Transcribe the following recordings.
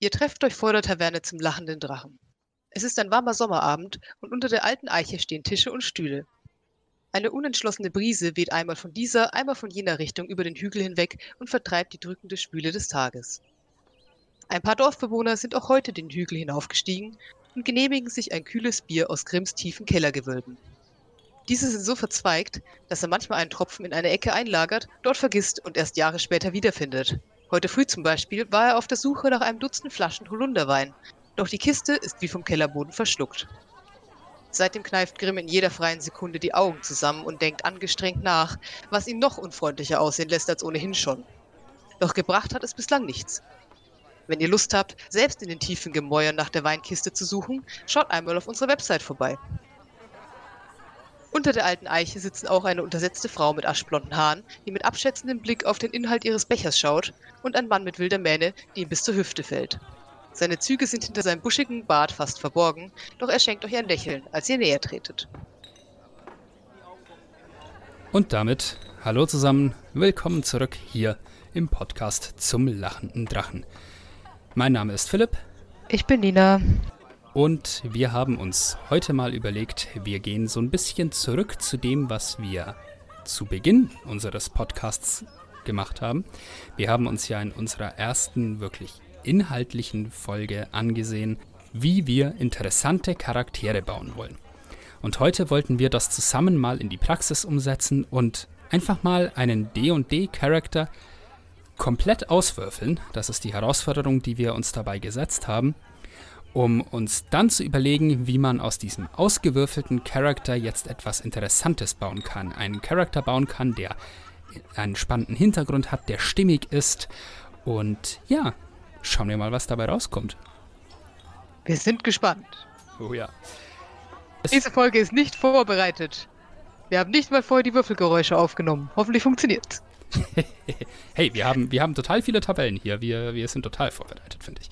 Ihr trefft euch vor der Taverne zum lachenden Drachen. Es ist ein warmer Sommerabend und unter der alten Eiche stehen Tische und Stühle. Eine unentschlossene Brise weht einmal von dieser, einmal von jener Richtung über den Hügel hinweg und vertreibt die drückende Schwüle des Tages. Ein paar Dorfbewohner sind auch heute den Hügel hinaufgestiegen und genehmigen sich ein kühles Bier aus Grimms tiefen Kellergewölben. Diese sind so verzweigt, dass er manchmal einen Tropfen in eine Ecke einlagert, dort vergisst und erst Jahre später wiederfindet. Heute früh zum Beispiel war er auf der Suche nach einem Dutzend Flaschen Holunderwein, doch die Kiste ist wie vom Kellerboden verschluckt. Seitdem kneift Grimm in jeder freien Sekunde die Augen zusammen und denkt angestrengt nach, was ihn noch unfreundlicher aussehen lässt als ohnehin schon. Doch gebracht hat es bislang nichts. Wenn ihr Lust habt, selbst in den tiefen Gemäuern nach der Weinkiste zu suchen, schaut einmal auf unserer Website vorbei. Unter der alten Eiche sitzen auch eine untersetzte Frau mit aschblonden Haaren, die mit abschätzendem Blick auf den Inhalt ihres Bechers schaut, und ein Mann mit wilder Mähne, die ihm bis zur Hüfte fällt. Seine Züge sind hinter seinem buschigen Bart fast verborgen, doch er schenkt euch ein Lächeln, als ihr näher tretet. Und damit, hallo zusammen, willkommen zurück hier im Podcast zum lachenden Drachen. Mein Name ist Philipp. Ich bin Nina. Und wir haben uns heute mal überlegt, wir gehen so ein bisschen zurück zu dem, was wir zu Beginn unseres Podcasts gemacht haben. Wir haben uns ja in unserer ersten wirklich inhaltlichen Folge angesehen, wie wir interessante Charaktere bauen wollen. Und heute wollten wir das zusammen mal in die Praxis umsetzen und einfach mal einen D&D-Charakter komplett auswürfeln. Das ist die Herausforderung, die wir uns dabei gesetzt haben um uns dann zu überlegen, wie man aus diesem ausgewürfelten Charakter jetzt etwas Interessantes bauen kann. Einen Charakter bauen kann, der einen spannenden Hintergrund hat, der stimmig ist. Und ja, schauen wir mal, was dabei rauskommt. Wir sind gespannt. Oh ja. Diese Folge ist nicht vorbereitet. Wir haben nicht mal vorher die Würfelgeräusche aufgenommen. Hoffentlich funktioniert's. hey, wir haben, wir haben total viele Tabellen hier. Wir, wir sind total vorbereitet, finde ich.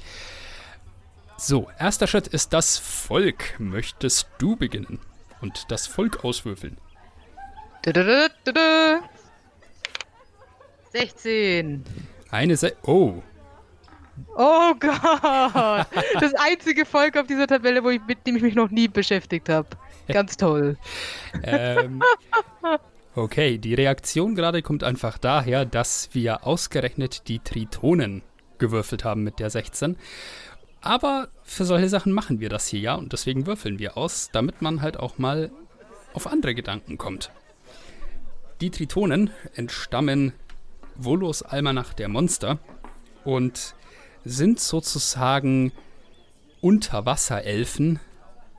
So, erster Schritt ist das Volk. Möchtest du beginnen und das Volk auswürfeln? 16. Eine Se Oh. Oh Gott. Das einzige Volk auf dieser Tabelle, wo ich, mit dem ich mich noch nie beschäftigt habe. Ganz toll. ähm, okay, die Reaktion gerade kommt einfach daher, dass wir ausgerechnet die Tritonen gewürfelt haben mit der 16. Aber für solche Sachen machen wir das hier ja und deswegen würfeln wir aus, damit man halt auch mal auf andere Gedanken kommt. Die Tritonen entstammen Volos Almanach der Monster und sind sozusagen Unterwasserelfen,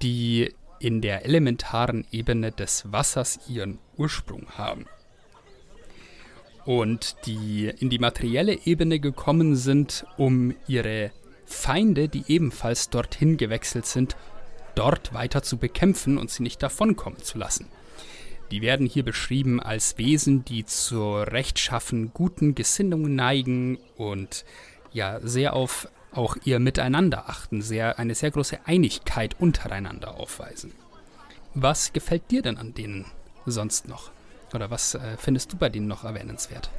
die in der elementaren Ebene des Wassers ihren Ursprung haben. Und die in die materielle Ebene gekommen sind, um ihre Feinde, die ebenfalls dorthin gewechselt sind, dort weiter zu bekämpfen und sie nicht davonkommen zu lassen. Die werden hier beschrieben als Wesen, die zur rechtschaffen guten Gesinnungen neigen und ja sehr auf auch ihr Miteinander achten, sehr, eine sehr große Einigkeit untereinander aufweisen. Was gefällt dir denn an denen sonst noch? Oder was äh, findest du bei denen noch erwähnenswert?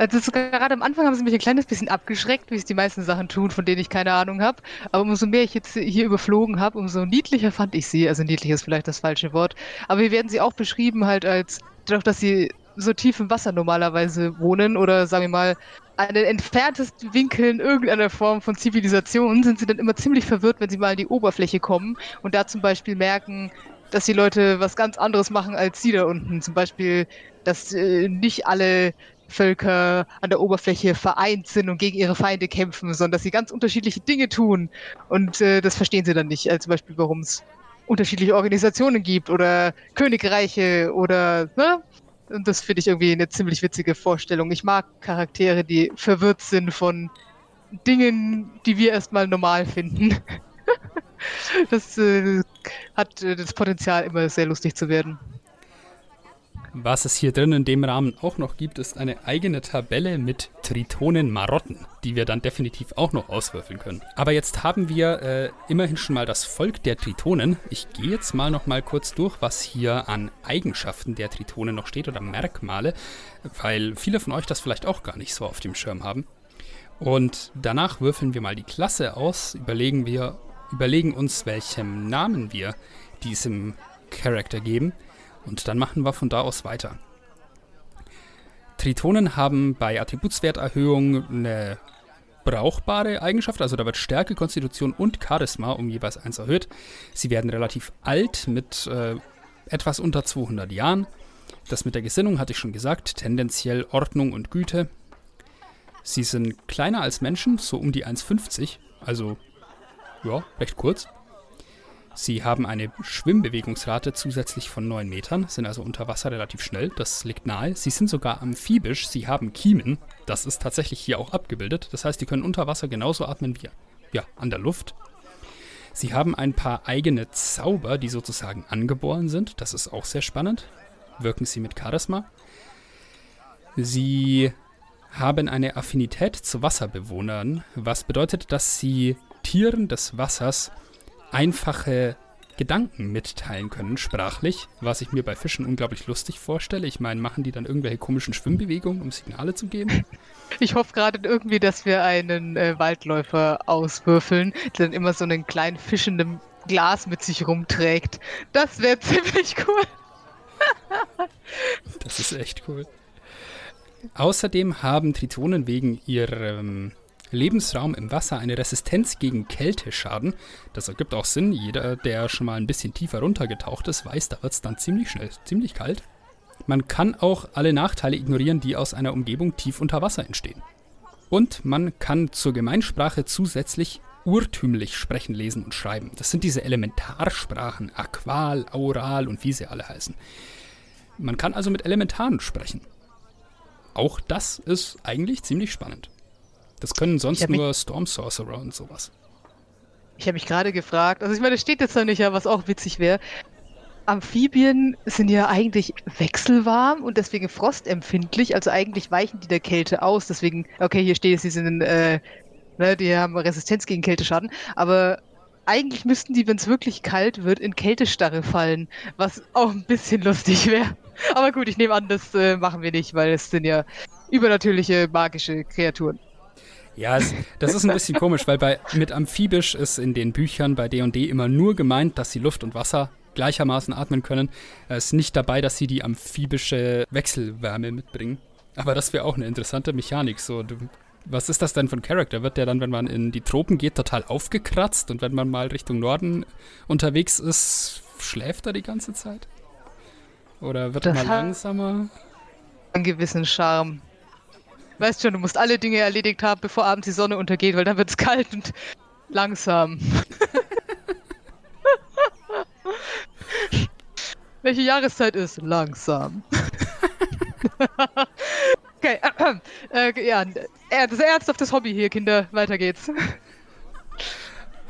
Also gerade am Anfang haben sie mich ein kleines bisschen abgeschreckt, wie es die meisten Sachen tun, von denen ich keine Ahnung habe. Aber umso mehr ich jetzt hier überflogen habe, umso niedlicher fand ich sie. Also niedlich ist vielleicht das falsche Wort. Aber wir werden sie auch beschrieben halt als, dadurch, dass sie so tief im Wasser normalerweise wohnen oder sagen wir mal an den entferntesten Winkeln irgendeiner Form von Zivilisation, sind sie dann immer ziemlich verwirrt, wenn sie mal an die Oberfläche kommen und da zum Beispiel merken, dass die Leute was ganz anderes machen als sie da unten. Zum Beispiel, dass äh, nicht alle Völker an der Oberfläche vereint sind und gegen ihre Feinde kämpfen, sondern dass sie ganz unterschiedliche Dinge tun. Und äh, das verstehen sie dann nicht. Also zum Beispiel, warum es unterschiedliche Organisationen gibt oder Königreiche oder, ne? Und das finde ich irgendwie eine ziemlich witzige Vorstellung. Ich mag Charaktere, die verwirrt sind von Dingen, die wir erstmal normal finden. das äh, hat äh, das Potenzial, immer sehr lustig zu werden. Was es hier drin in dem Rahmen auch noch gibt, ist eine eigene Tabelle mit Tritonen-Marotten, die wir dann definitiv auch noch auswürfeln können. Aber jetzt haben wir äh, immerhin schon mal das Volk der Tritonen. Ich gehe jetzt mal noch mal kurz durch, was hier an Eigenschaften der Tritonen noch steht oder Merkmale, weil viele von euch das vielleicht auch gar nicht so auf dem Schirm haben. Und danach würfeln wir mal die Klasse aus, überlegen wir, überlegen uns, welchem Namen wir diesem Charakter geben und dann machen wir von da aus weiter. Tritonen haben bei Attributswerterhöhung eine brauchbare Eigenschaft, also da wird Stärke, Konstitution und Charisma um jeweils eins erhöht. Sie werden relativ alt mit äh, etwas unter 200 Jahren. Das mit der Gesinnung hatte ich schon gesagt, tendenziell Ordnung und Güte. Sie sind kleiner als Menschen, so um die 1,50, also ja, recht kurz. Sie haben eine Schwimmbewegungsrate zusätzlich von 9 Metern, sind also unter Wasser relativ schnell, das liegt nahe. Sie sind sogar amphibisch, sie haben Kiemen, das ist tatsächlich hier auch abgebildet. Das heißt, die können unter Wasser genauso atmen wie ja, an der Luft. Sie haben ein paar eigene Zauber, die sozusagen angeboren sind, das ist auch sehr spannend. Wirken sie mit Charisma. Sie haben eine Affinität zu Wasserbewohnern, was bedeutet, dass sie Tieren des Wassers einfache Gedanken mitteilen können, sprachlich, was ich mir bei Fischen unglaublich lustig vorstelle. Ich meine, machen die dann irgendwelche komischen Schwimmbewegungen, um Signale zu geben? Ich hoffe gerade irgendwie, dass wir einen äh, Waldläufer auswürfeln, der dann immer so einen kleinen Fisch in einem Glas mit sich rumträgt. Das wäre ziemlich cool. das ist echt cool. Außerdem haben Tritonen wegen ihrem Lebensraum im Wasser eine Resistenz gegen Kälteschaden. Das ergibt auch Sinn. Jeder, der schon mal ein bisschen tiefer runtergetaucht ist, weiß, da wird es dann ziemlich schnell, ziemlich kalt. Man kann auch alle Nachteile ignorieren, die aus einer Umgebung tief unter Wasser entstehen. Und man kann zur Gemeinsprache zusätzlich urtümlich sprechen, lesen und schreiben. Das sind diese Elementarsprachen, Aqual, Aural und wie sie alle heißen. Man kann also mit Elementaren sprechen. Auch das ist eigentlich ziemlich spannend. Das können sonst nur Storm Sorcerer und sowas. Ich habe mich gerade gefragt, also ich meine, das steht jetzt noch nicht, ja, was auch witzig wäre. Amphibien sind ja eigentlich wechselwarm und deswegen frostempfindlich, also eigentlich weichen die der Kälte aus. Deswegen, okay, hier steht es, sie sind, äh, ne, die haben Resistenz gegen Kälteschaden, aber eigentlich müssten die, wenn es wirklich kalt wird, in Kältestarre fallen, was auch ein bisschen lustig wäre. Aber gut, ich nehme an, das äh, machen wir nicht, weil es sind ja übernatürliche magische Kreaturen. Ja, es, das ist ein bisschen komisch, weil bei, mit amphibisch ist in den Büchern bei D&D immer nur gemeint, dass sie Luft und Wasser gleichermaßen atmen können. Es ist nicht dabei, dass sie die amphibische Wechselwärme mitbringen. Aber das wäre auch eine interessante Mechanik. So, du, was ist das denn für ein Charakter? Wird der dann, wenn man in die Tropen geht, total aufgekratzt und wenn man mal Richtung Norden unterwegs ist, schläft er die ganze Zeit? Oder wird das er mal langsamer? Einen gewissen Charme. Weißt schon, du musst alle Dinge erledigt haben, bevor abends die Sonne untergeht, weil dann wird es kalt und langsam. Welche Jahreszeit ist? Langsam. okay, äh, äh, ja, das ist ernsthaftes Hobby hier, Kinder. Weiter geht's.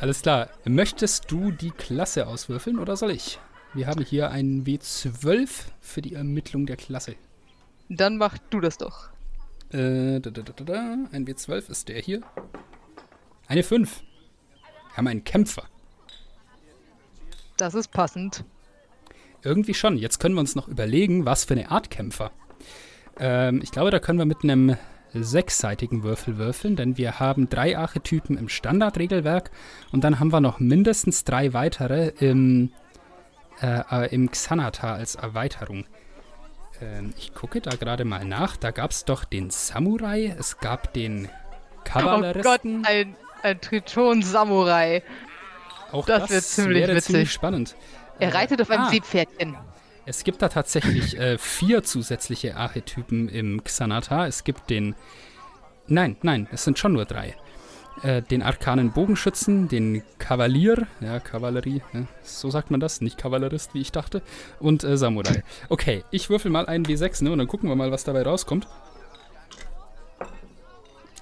Alles klar. Möchtest du die Klasse auswürfeln oder soll ich? Wir haben hier einen W12 für die Ermittlung der Klasse. Dann mach du das doch. Äh, da, da, da, da, Ein W12 ist der hier. Eine 5. Wir haben einen Kämpfer. Das ist passend. Irgendwie schon. Jetzt können wir uns noch überlegen, was für eine Art Kämpfer. Ähm, ich glaube, da können wir mit einem sechsseitigen Würfel würfeln, denn wir haben drei Archetypen im Standardregelwerk und dann haben wir noch mindestens drei weitere im, äh, äh im Xanata als Erweiterung. Ähm, ich gucke da gerade mal nach. Da gab es doch den Samurai, es gab den Kavalleristen. Oh Gott, ein, ein Triton-Samurai. Auch das, das wird ziemlich witzig. Ziemlich spannend. Er reitet auf einem ah, Seepferdchen. Es gibt da tatsächlich äh, vier zusätzliche Archetypen im Xanata. Es gibt den. Nein, nein, es sind schon nur drei. Äh, den arkanen Bogenschützen, den Kavalier, ja, Kavallerie, ja, so sagt man das, nicht Kavallerist, wie ich dachte, und äh, Samurai. Okay, ich würfel mal einen W6, ne, und dann gucken wir mal, was dabei rauskommt.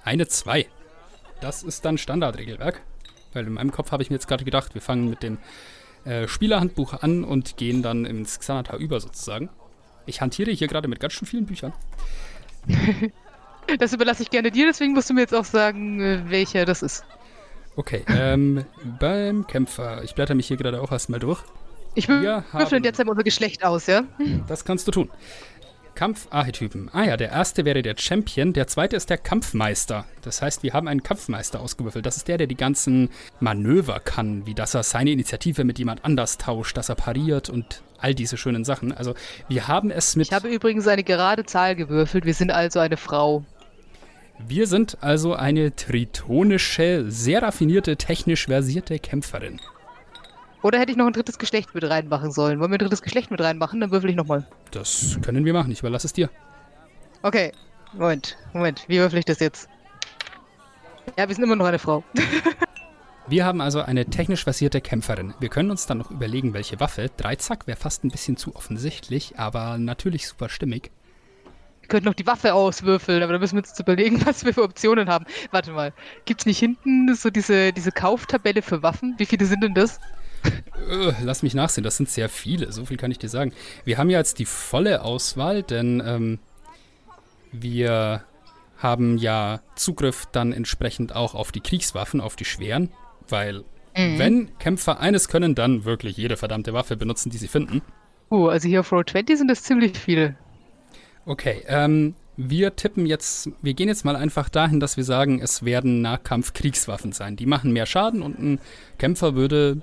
Eine 2. Das ist dann Standardregelwerk. Weil in meinem Kopf habe ich mir jetzt gerade gedacht, wir fangen mit dem äh, Spielerhandbuch an und gehen dann ins Xanata über sozusagen. Ich hantiere hier gerade mit ganz schön vielen Büchern. Das überlasse ich gerne dir, deswegen musst du mir jetzt auch sagen, äh, welcher das ist. Okay, ähm, beim Kämpfer. Ich blätter mich hier gerade auch erstmal durch. Ich würfel jetzt einmal unser Geschlecht aus, ja? Das kannst du tun. Kampfarchetypen. Ah ja, der erste wäre der Champion, der zweite ist der Kampfmeister. Das heißt, wir haben einen Kampfmeister ausgewürfelt. Das ist der, der die ganzen Manöver kann, wie dass er seine Initiative mit jemand anders tauscht, dass er pariert und all diese schönen Sachen. Also wir haben es mit. Ich habe übrigens eine gerade Zahl gewürfelt. Wir sind also eine Frau. Wir sind also eine tritonische, sehr raffinierte, technisch versierte Kämpferin. Oder hätte ich noch ein drittes Geschlecht mit reinmachen sollen? Wollen wir ein drittes Geschlecht mit reinmachen? Dann würfel ich nochmal. Das können wir machen. Ich überlasse es dir. Okay. Moment, Moment. Wie würfel ich das jetzt? Ja, wir sind immer noch eine Frau. wir haben also eine technisch versierte Kämpferin. Wir können uns dann noch überlegen, welche Waffe. Dreizack wäre fast ein bisschen zu offensichtlich, aber natürlich super stimmig. Wir könnten noch die Waffe auswürfeln, aber da müssen wir uns überlegen, was wir für Optionen haben. Warte mal. Gibt es nicht hinten so diese, diese Kauftabelle für Waffen? Wie viele sind denn das? Äh, lass mich nachsehen, das sind sehr viele, so viel kann ich dir sagen. Wir haben ja jetzt die volle Auswahl, denn ähm, wir haben ja Zugriff dann entsprechend auch auf die Kriegswaffen, auf die schweren, weil mhm. wenn Kämpfer eines können, dann wirklich jede verdammte Waffe benutzen, die sie finden. Oh, also hier auf Road 20 sind das ziemlich viele. Okay, ähm, wir tippen jetzt, wir gehen jetzt mal einfach dahin, dass wir sagen, es werden Nahkampf-Kriegswaffen sein. Die machen mehr Schaden und ein Kämpfer würde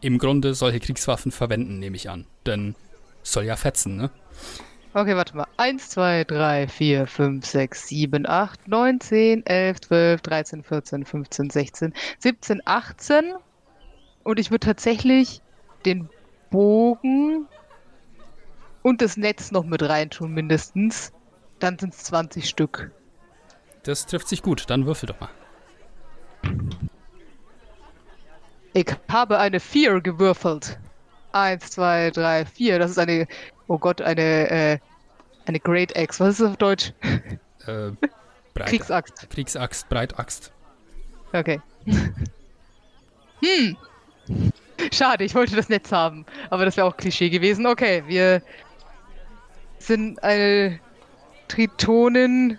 im Grunde solche Kriegswaffen verwenden, nehme ich an. Denn soll ja fetzen, ne? Okay, warte mal. 1, 2, 3, 4, 5, 6, 7, 8, 9, 10, 11, 12, 13, 14, 15, 16, 17, 18. Und ich würde tatsächlich den Bogen und das Netz noch mit reintun, mindestens. Dann sind es 20 Stück. Das trifft sich gut. Dann würfel doch mal. Ich habe eine 4 gewürfelt. 1, 2, 3, 4. Das ist eine, oh Gott, eine, äh, eine Great Axe. Was ist das auf Deutsch? Äh, Breit, Kriegsaxt. Kriegsaxt, Breitaxt. Okay. hm. Schade, ich wollte das Netz haben. Aber das wäre auch Klischee gewesen. Okay, wir sind eine Tritonin,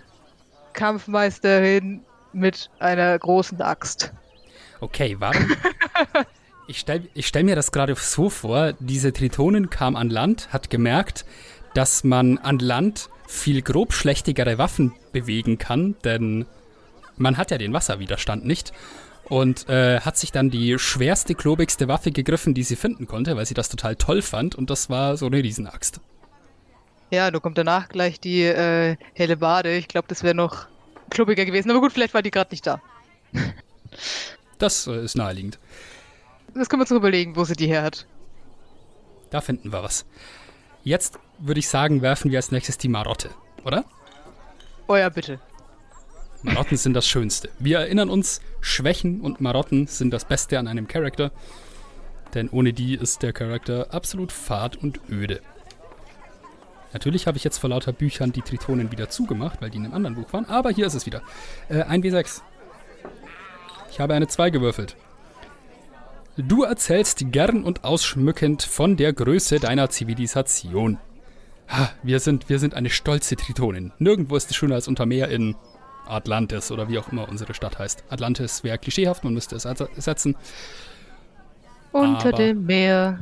Kampfmeisterin mit einer großen Axt. Okay, warum? ich stelle stell mir das gerade so vor, diese Tritonin kam an Land, hat gemerkt, dass man an Land viel grobschlächtigere Waffen bewegen kann, denn man hat ja den Wasserwiderstand nicht. Und äh, hat sich dann die schwerste, klobigste Waffe gegriffen, die sie finden konnte, weil sie das total toll fand. Und das war so eine Riesenaxt. Ja, da kommt danach gleich die äh, helle Bade. Ich glaube, das wäre noch klobiger gewesen. Aber gut, vielleicht war die gerade nicht da. Das äh, ist naheliegend. Das können wir uns überlegen, wo sie die her hat. Da finden wir was. Jetzt würde ich sagen, werfen wir als nächstes die Marotte, oder? Oh ja, bitte. Marotten sind das Schönste. Wir erinnern uns, Schwächen und Marotten sind das Beste an einem Charakter. Denn ohne die ist der Charakter absolut fad und öde. Natürlich habe ich jetzt vor lauter Büchern die Tritonen wieder zugemacht, weil die in einem anderen Buch waren. Aber hier ist es wieder. Äh, 1W6. Ich habe eine 2 gewürfelt. Du erzählst gern und ausschmückend von der Größe deiner Zivilisation. Ha, wir sind, wir sind eine stolze Tritonin. Nirgendwo ist es schöner als unter Meer in Atlantis oder wie auch immer unsere Stadt heißt. Atlantis wäre klischeehaft, man müsste es ersetzen. Unter Aber dem Meer.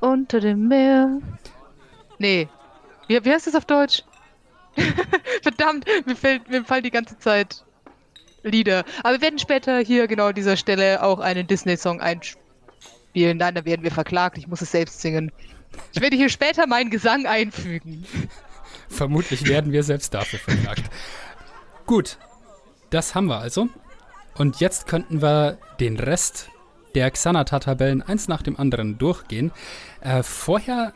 Unter dem Meer. Nee. Wie, wie heißt das auf Deutsch? Verdammt, mir, fällt, mir fallen die ganze Zeit Lieder. Aber wir werden später hier genau an dieser Stelle auch einen Disney-Song einspielen. Nein, da werden wir verklagt. Ich muss es selbst singen. Ich werde hier später meinen Gesang einfügen. Vermutlich werden wir selbst dafür verklagt. Gut, das haben wir also. Und jetzt könnten wir den Rest der Xanata-Tabellen eins nach dem anderen durchgehen. Äh, vorher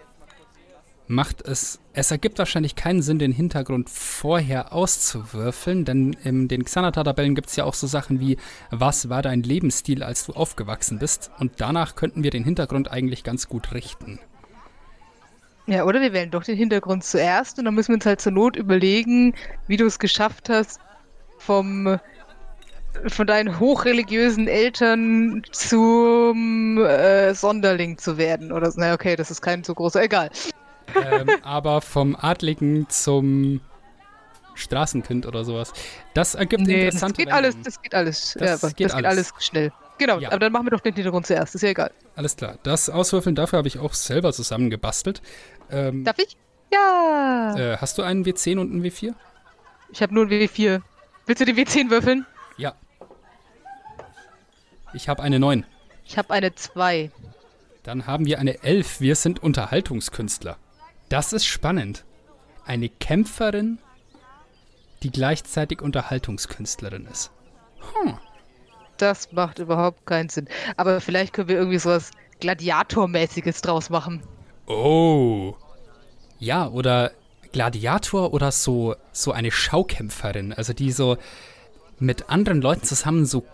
macht es, es ergibt wahrscheinlich keinen Sinn, den Hintergrund vorher auszuwürfeln, denn in den Xanata-Tabellen gibt es ja auch so Sachen wie, was war dein Lebensstil, als du aufgewachsen bist? Und danach könnten wir den Hintergrund eigentlich ganz gut richten. Ja, oder wir wählen doch den Hintergrund zuerst und dann müssen wir uns halt zur Not überlegen, wie du es geschafft hast, vom von deinen hochreligiösen Eltern zum äh, Sonderling zu werden oder so. Na okay, das ist kein so großer, egal ähm, aber vom Adligen zum Straßenkind oder sowas. Das ergibt nee, interessante das geht alles, das geht alles. Das, ja, das geht, alles. alles. schnell. Genau, ja. aber dann machen wir doch den Hintergrund zuerst, ist ja egal. Alles klar. Das Auswürfeln dafür habe ich auch selber zusammengebastelt. Ähm, Darf ich? Ja! Äh, hast du einen W10 und einen W4? Ich habe nur ein W4. Willst du die W10 würfeln? Ja. Ich habe eine 9. Ich habe eine 2. Dann haben wir eine 11. Wir sind Unterhaltungskünstler. Das ist spannend. Eine Kämpferin, die gleichzeitig Unterhaltungskünstlerin ist. Hm. Das macht überhaupt keinen Sinn. Aber vielleicht können wir irgendwie sowas Gladiatormäßiges draus machen. Oh. Ja, oder Gladiator oder so, so eine Schaukämpferin. Also die so mit anderen Leuten zusammen so,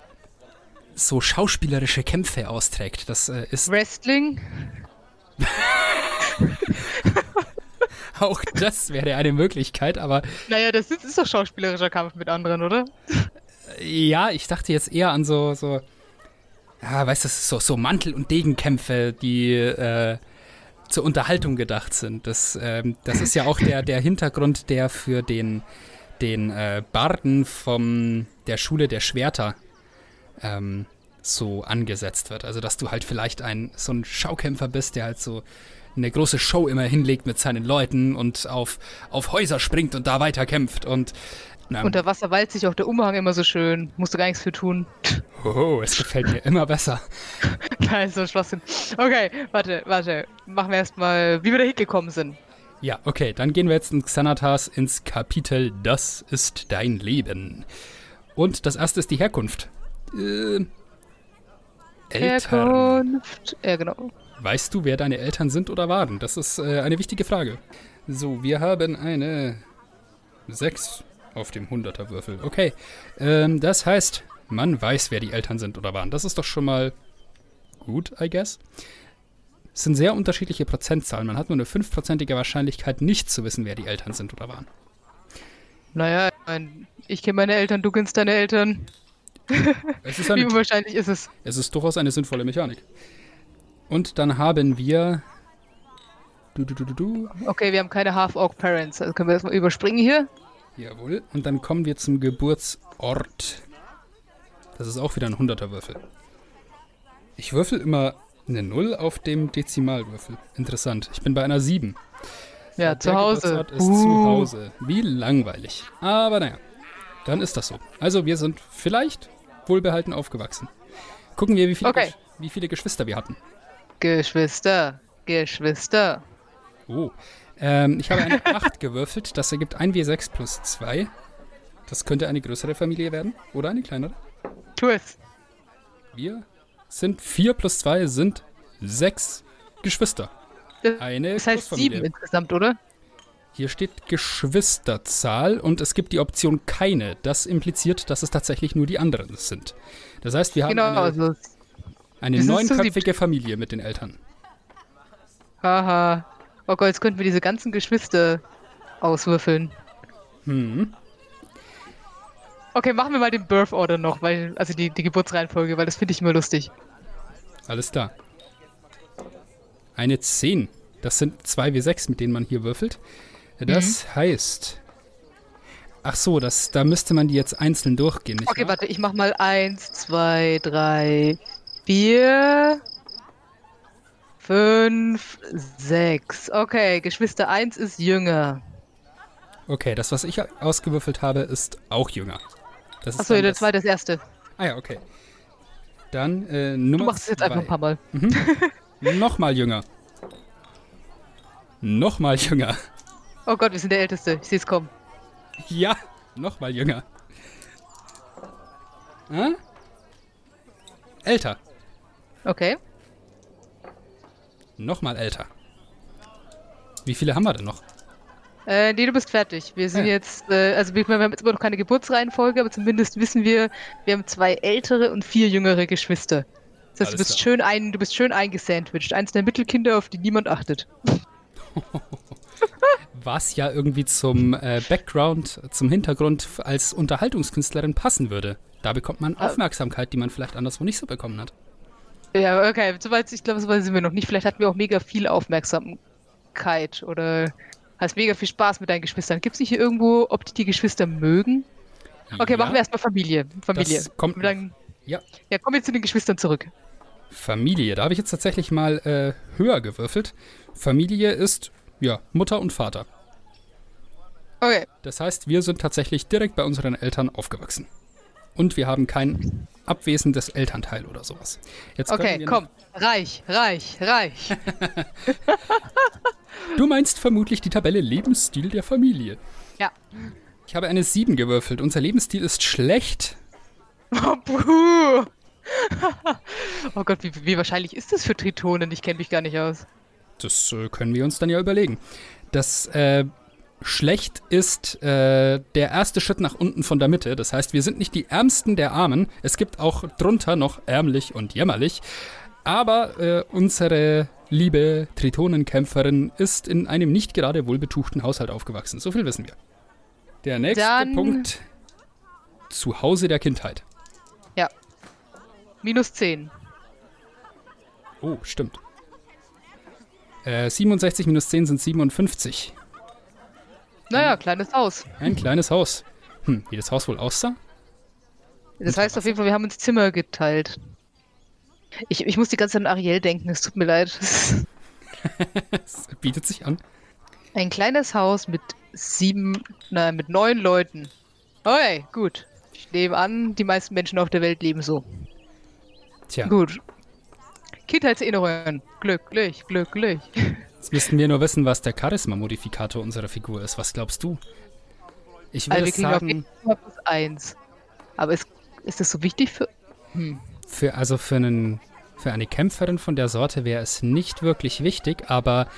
so schauspielerische Kämpfe austrägt. Das äh, ist Wrestling? auch das wäre eine Möglichkeit, aber Naja, das ist, ist doch schauspielerischer Kampf mit anderen, oder? ja, ich dachte jetzt eher an so, so, ja, weißt du, so, so Mantel- und Degenkämpfe, die äh, zur Unterhaltung gedacht sind. Das, ähm, das ist ja auch der, der Hintergrund, der für den, den äh, Barden von der Schule der Schwerter ähm, so angesetzt wird. Also, dass du halt vielleicht ein, so ein Schaukämpfer bist, der halt so eine große Show immer hinlegt mit seinen Leuten und auf, auf Häuser springt und da weiter kämpft und ähm, Unter Wasser walzt sich auch der Umhang immer so schön. Musst du gar nichts für tun. oh, es gefällt mir immer besser. Nein, so ein Schwachsinn. Okay, warte, warte. Machen wir erstmal, wie wir da hingekommen sind. Ja, okay, dann gehen wir jetzt in Xanatas ins Kapitel Das ist dein Leben. Und das erste ist die Herkunft. Äh, Eltern. Herkunft. Ja, genau. Weißt du, wer deine Eltern sind oder waren? Das ist äh, eine wichtige Frage. So, wir haben eine 6 auf dem 100er Würfel. Okay, ähm, das heißt, man weiß, wer die Eltern sind oder waren. Das ist doch schon mal gut, I guess. Es sind sehr unterschiedliche Prozentzahlen. Man hat nur eine 5%ige Wahrscheinlichkeit, nicht zu wissen, wer die Eltern sind oder waren. Naja, ich, mein, ich kenne meine Eltern, du kennst deine Eltern. Es ist, Wie eine, unwahrscheinlich ist es? es ist durchaus eine sinnvolle Mechanik. Und dann haben wir. Du, du, du, du, du. Okay, wir haben keine Half-Orc-Parents. Also können wir das mal überspringen hier? Jawohl. Und dann kommen wir zum Geburtsort. Das ist auch wieder ein 100er Würfel. Ich würfel immer eine 0 auf dem Dezimalwürfel. Interessant. Ich bin bei einer 7. Ja, zu Hause. Geburtsort ist Uh. zu Hause. Wie langweilig. Aber naja, dann ist das so. Also wir sind vielleicht wohlbehalten aufgewachsen. Gucken wir, wie viele, Okay. Gesch- wie viele Geschwister wir hatten. Geschwister. Geschwister. Oh. Ähm, ich habe eine 8 gewürfelt. Das ergibt ein W6 plus 2. Das könnte eine größere Familie werden oder eine kleinere. Tu es. Wir sind 4 plus 2 sind 6 Geschwister. Eine Das heißt Großfamilie. sieben insgesamt, oder? Hier steht Geschwisterzahl und es gibt die Option keine. Das impliziert, dass es tatsächlich nur die anderen sind. Das heißt, wir haben Genau, eine, also. Eine neunköpfige Familie mit den Eltern. Haha. Oh Gott, jetzt könnten wir diese ganzen Geschwister auswürfeln. Hm. Okay, machen wir mal den Birth Order noch, weil, also die, die Geburtsreihenfolge, weil das finde ich immer lustig. Alles klar. Eine 10. Das sind 2 W6, mit denen man hier würfelt. Das Mhm. heißt. Ach so, das, da müsste man die jetzt einzeln durchgehen. Nicht Okay, wahr? warte, ich mach mal eins, zwei, drei, vier, fünf, sechs. Okay, Geschwister eins ist jünger. Okay, das, was ich ausgewürfelt habe, ist auch jünger. Das Achso, der das- zweite ist erste. Ah ja, okay. Dann äh, Du Nummer machst es jetzt einfach ein paar Mal. Nochmal jünger. Nochmal jünger. Oh Gott, wir sind der Älteste. Ich sehe es kommen. Ja, nochmal jünger. Hm? Älter. Okay. Nochmal älter. Wie viele haben wir denn noch? Äh, nee, du bist fertig. Wir sind Ja. jetzt, äh, also wir, wir haben jetzt immer noch keine Geburtsreihenfolge, aber zumindest wissen wir, wir haben zwei ältere und vier jüngere Geschwister. Das heißt, Alles du bist klar. schön ein, du bist schön eingesandwiched. Eins der Mittelkinder, auf die niemand achtet. Was ja irgendwie zum äh, Background, zum Hintergrund als Unterhaltungskünstlerin passen würde. Da bekommt man Ah. Aufmerksamkeit, die man vielleicht anderswo nicht so bekommen hat. Ja, okay, soweit, ich glaube, soweit sind wir noch nicht. Vielleicht hatten wir auch mega viel Aufmerksamkeit oder hast mega viel Spaß mit deinen Geschwistern. Gibt es nicht hier irgendwo, ob die die Geschwister mögen? Okay, ja, machen wir erstmal Familie. Familie. Das kommt dann, Ja. ja, kommen wir zu den Geschwistern zurück. Familie. Da habe ich jetzt tatsächlich mal äh, höher gewürfelt. Familie ist ja, Mutter und Vater. Okay. Das heißt, wir sind tatsächlich direkt bei unseren Eltern aufgewachsen. Und wir haben kein abwesendes Elternteil oder sowas. Jetzt okay, komm. Reich, reich, reich. du meinst vermutlich die Tabelle Lebensstil der Familie. Ja. Ich habe eine 7 gewürfelt. Unser Lebensstil ist schlecht. Oh, puh. oh Gott, wie, wie, wahrscheinlich ist das für Tritonen? Ich kenne mich gar nicht aus. Das äh, können wir uns dann ja überlegen. Das äh, schlecht ist äh, der erste Schritt nach unten von der Mitte. Das heißt, wir sind nicht die Ärmsten der Armen. Es gibt auch drunter noch ärmlich und jämmerlich. Aber äh, unsere liebe Tritonenkämpferin ist in einem nicht gerade wohlbetuchten Haushalt aufgewachsen. So viel wissen wir. Der nächste Dann Punkt. Zuhause der Kindheit. Ja. Minus 10. Oh, stimmt. Äh, 67 minus 10 sind 57. Naja, kleines Haus. Ein kleines Haus. Hm, wie das Haus wohl aussah? Das heißt auf jeden Fall, wir haben uns Zimmer geteilt. Ich, ich muss die ganze Zeit an Ariel denken, es tut mir leid. es bietet sich an. Ein kleines Haus mit sieben, nein, mit neun Leuten. Okay, gut. Ich nehme an, die meisten Menschen auf der Welt leben so. Tja. Gut. Kindheitserinnerungen. Glücklich, glücklich. Jetzt müssten wir nur wissen, was der Charisma-Modifikator unserer Figur ist. Was glaubst du? Ich würde also sagen. Plus eins. Aber ist, ist das so wichtig für. Hm. Für, also für, einen, für eine Kämpferin von der Sorte wäre es nicht wirklich wichtig, aber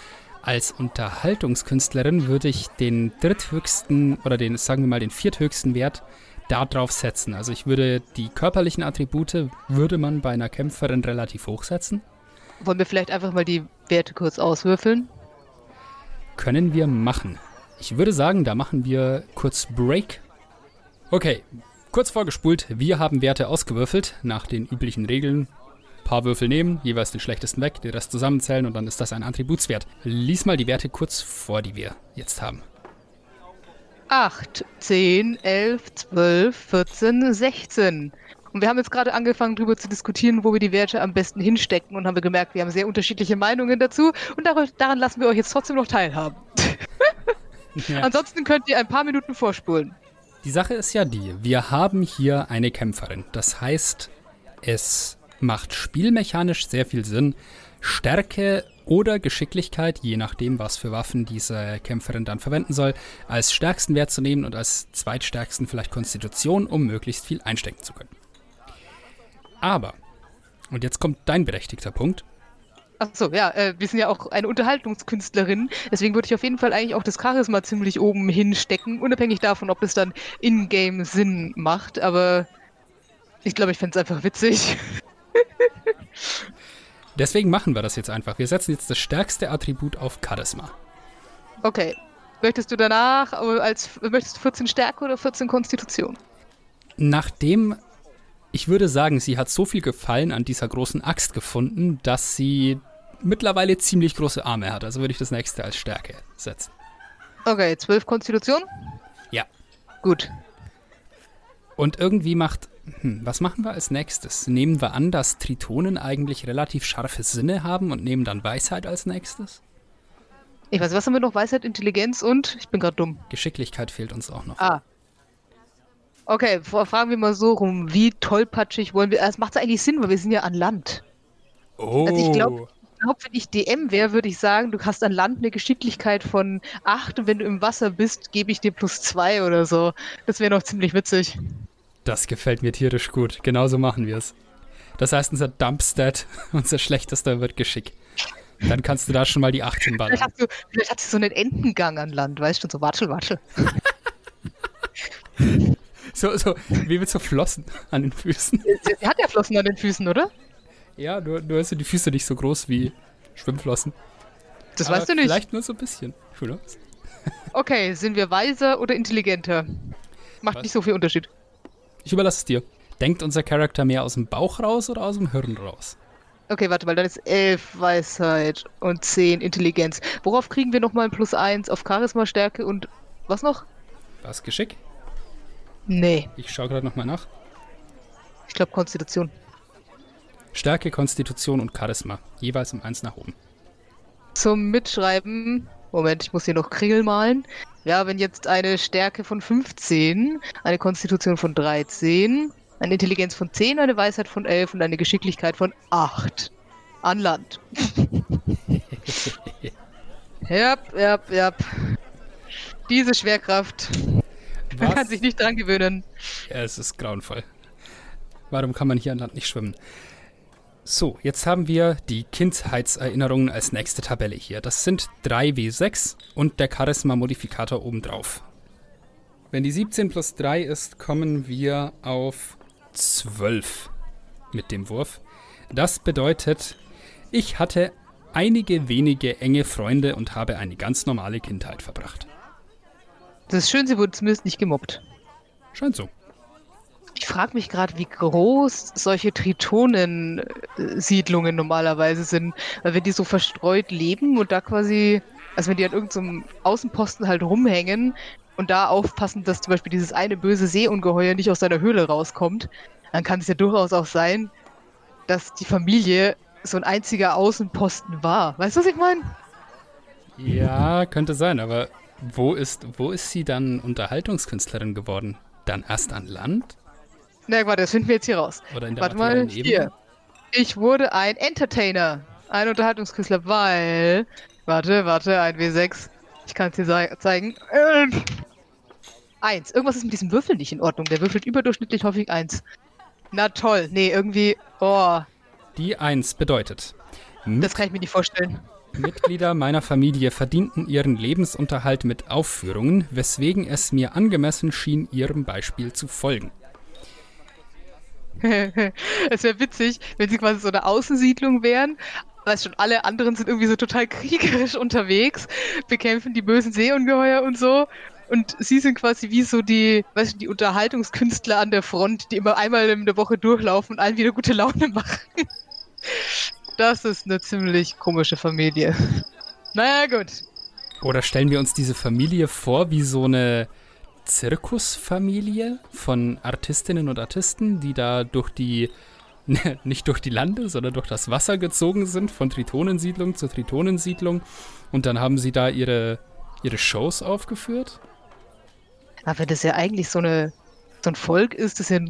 als Unterhaltungskünstlerin würde ich den dritthöchsten oder den, sagen wir mal, den vierthöchsten Wert darauf setzen. Also ich würde die körperlichen Attribute, würde man bei einer Kämpferin relativ hoch setzen. Wollen wir vielleicht einfach mal die Werte kurz auswürfeln? Können wir machen. Ich würde sagen, da machen wir kurz Break. Okay, kurz vorgespult. Wir haben Werte ausgewürfelt nach den üblichen Regeln. Ein paar Würfel nehmen, jeweils den schlechtesten weg, den Rest zusammenzählen und dann ist das ein Attributswert. Lies mal die Werte kurz vor, die wir jetzt haben. 8, 10, 11, 12, 14, 16. Und wir haben jetzt gerade angefangen, darüber zu diskutieren, wo wir die Werte am besten hinstecken und haben wir gemerkt, wir haben sehr unterschiedliche Meinungen dazu und daran lassen wir euch jetzt trotzdem noch teilhaben. ja. Ansonsten könnt ihr ein paar Minuten vorspulen. Die Sache ist ja die, wir haben hier eine Kämpferin. Das heißt, es macht spielmechanisch sehr viel Sinn, Stärke oder Geschicklichkeit, je nachdem, was für Waffen diese Kämpferin dann verwenden soll, als stärksten Wert zu nehmen und als zweitstärksten vielleicht Konstitution, um möglichst viel einstecken zu können. Aber, und jetzt kommt dein berechtigter Punkt. Achso, ja, äh, wir sind ja auch eine Unterhaltungskünstlerin, deswegen würde ich auf jeden Fall eigentlich auch das Charisma ziemlich oben hinstecken, unabhängig davon, ob es dann in-game Sinn macht, aber ich glaube, ich fände es einfach witzig. Deswegen machen wir das jetzt einfach. Wir setzen jetzt das stärkste Attribut auf Charisma. Okay. Möchtest du danach als möchtest du 14 Stärke oder 14 Konstitution? Nachdem ich würde sagen, sie hat so viel Gefallen an dieser großen Axt gefunden, dass sie mittlerweile ziemlich große Arme hat. Also würde ich das nächste als Stärke setzen. Okay, 12 Konstitution? Ja. Gut. Und irgendwie macht. Hm, was machen wir als nächstes? Nehmen wir an, dass Tritonen eigentlich relativ scharfe Sinne haben und nehmen dann Weisheit als nächstes? Ich weiß, was haben wir noch? Weisheit, Intelligenz und ich bin gerade dumm. Geschicklichkeit fehlt uns auch noch. Ah, Okay, fragen wir mal so rum, wie tollpatschig wollen wir. Es macht eigentlich Sinn, weil wir sind ja an Land. Oh. Also ich glaube, glaub, wenn ich DM wäre, würde ich sagen, du hast an Land eine Geschicklichkeit von 8 und wenn du im Wasser bist, gebe ich dir plus 2 oder so. Das wäre noch ziemlich witzig. Das gefällt mir tierisch gut. Genauso machen wir es. Das heißt, unser Dumpstat, unser schlechtester, wird Geschick. Dann kannst du da schon mal die 8 hinballern. Vielleicht hast du, vielleicht hast du so einen Entengang an Land, weißt du, so watschel, watschel. So, so, wie mit so Flossen an den Füßen. Sie hat ja Flossen an den Füßen, oder? Ja, nur, nur sind die Füße nicht so groß wie Schwimmflossen. Das Aber weißt du nicht. Vielleicht nur so ein bisschen. Okay, sind wir weiser oder intelligenter? Macht Was? nicht so viel Unterschied. Ich überlasse es dir. Denkt unser Charakter mehr aus dem Bauch raus oder aus dem Hirn raus? Okay, warte mal, dann ist 11 Weisheit und 10 Intelligenz. Worauf kriegen wir nochmal ein Plus 1? Auf Charisma, Stärke und was noch? Was, Geschick? Nee. Ich schaue gerade nochmal nach. Ich glaube Konstitution. Stärke, Konstitution und Charisma. Jeweils um eins nach oben. Zum Mitschreiben Moment, ich muss hier noch Kringel malen. Ja, wenn jetzt eine Stärke von 15, eine Konstitution von 13, eine Intelligenz von 10, eine Weisheit von 11 und eine Geschicklichkeit von 8 an Land. ja, ja, ja. Diese Schwerkraft. Was? Man kann sich nicht dran gewöhnen. Ja, es ist grauenvoll. Warum kann man hier an Land nicht schwimmen? So, jetzt haben wir die Kindheitserinnerungen als nächste Tabelle hier. Das sind 3W6 und der Charisma-Modifikator obendrauf. Wenn die 17 plus 3 ist, kommen wir auf 12 mit dem Wurf. Das bedeutet, ich hatte einige wenige enge Freunde und habe eine ganz normale Kindheit verbracht. Das ist schön, sie wurde zumindest nicht gemobbt. Scheint so. Ich frage mich gerade, wie groß solche Tritonensiedlungen normalerweise sind. Weil wenn die so verstreut leben und da quasi, also wenn die an irgendeinem Außenposten halt rumhängen und da aufpassen, dass zum Beispiel dieses eine böse Seeungeheuer nicht aus seiner Höhle rauskommt, dann kann es ja durchaus auch sein, dass die Familie so ein einziger Außenposten war. Weißt du, was ich meine? Ja, könnte sein, aber wo ist, wo ist sie dann Unterhaltungskünstlerin geworden? Dann erst an Land? Na, warte, das finden wir jetzt hier raus. Oder in der warte mal, Ebene? hier. Ich wurde ein Entertainer, ein Unterhaltungskünstler, weil. Warte, warte, ein W6. Ich kann es dir zeigen. Eins. Irgendwas ist mit diesem Würfel nicht in Ordnung. Der würfelt überdurchschnittlich häufig eins. Na toll. Nee, irgendwie. Oh. Die Eins bedeutet. Das kann ich mir nicht vorstellen. Mitglieder meiner Familie verdienten ihren Lebensunterhalt mit Aufführungen, weswegen es mir angemessen schien, ihrem Beispiel zu folgen. es wäre witzig, wenn sie quasi so eine Außensiedlung wären. Weißt schon, alle anderen sind irgendwie so total kriegerisch unterwegs, bekämpfen die bösen Seeungeheuer und so. Und sie sind quasi wie so die, weißt du, die Unterhaltungskünstler an der Front, die immer einmal in der Woche durchlaufen und allen wieder gute Laune machen. Das ist eine ziemlich komische Familie. Naja, gut. Oder stellen wir uns diese Familie vor wie so eine Zirkusfamilie von Artistinnen und Artisten, die da durch die, nicht durch die Lande, sondern durch das Wasser gezogen sind, von Tritonensiedlung zu Tritonensiedlung. Und dann haben sie da ihre, ihre Shows aufgeführt. Aber das ja eigentlich so, eine, so ein Volk ist, das ja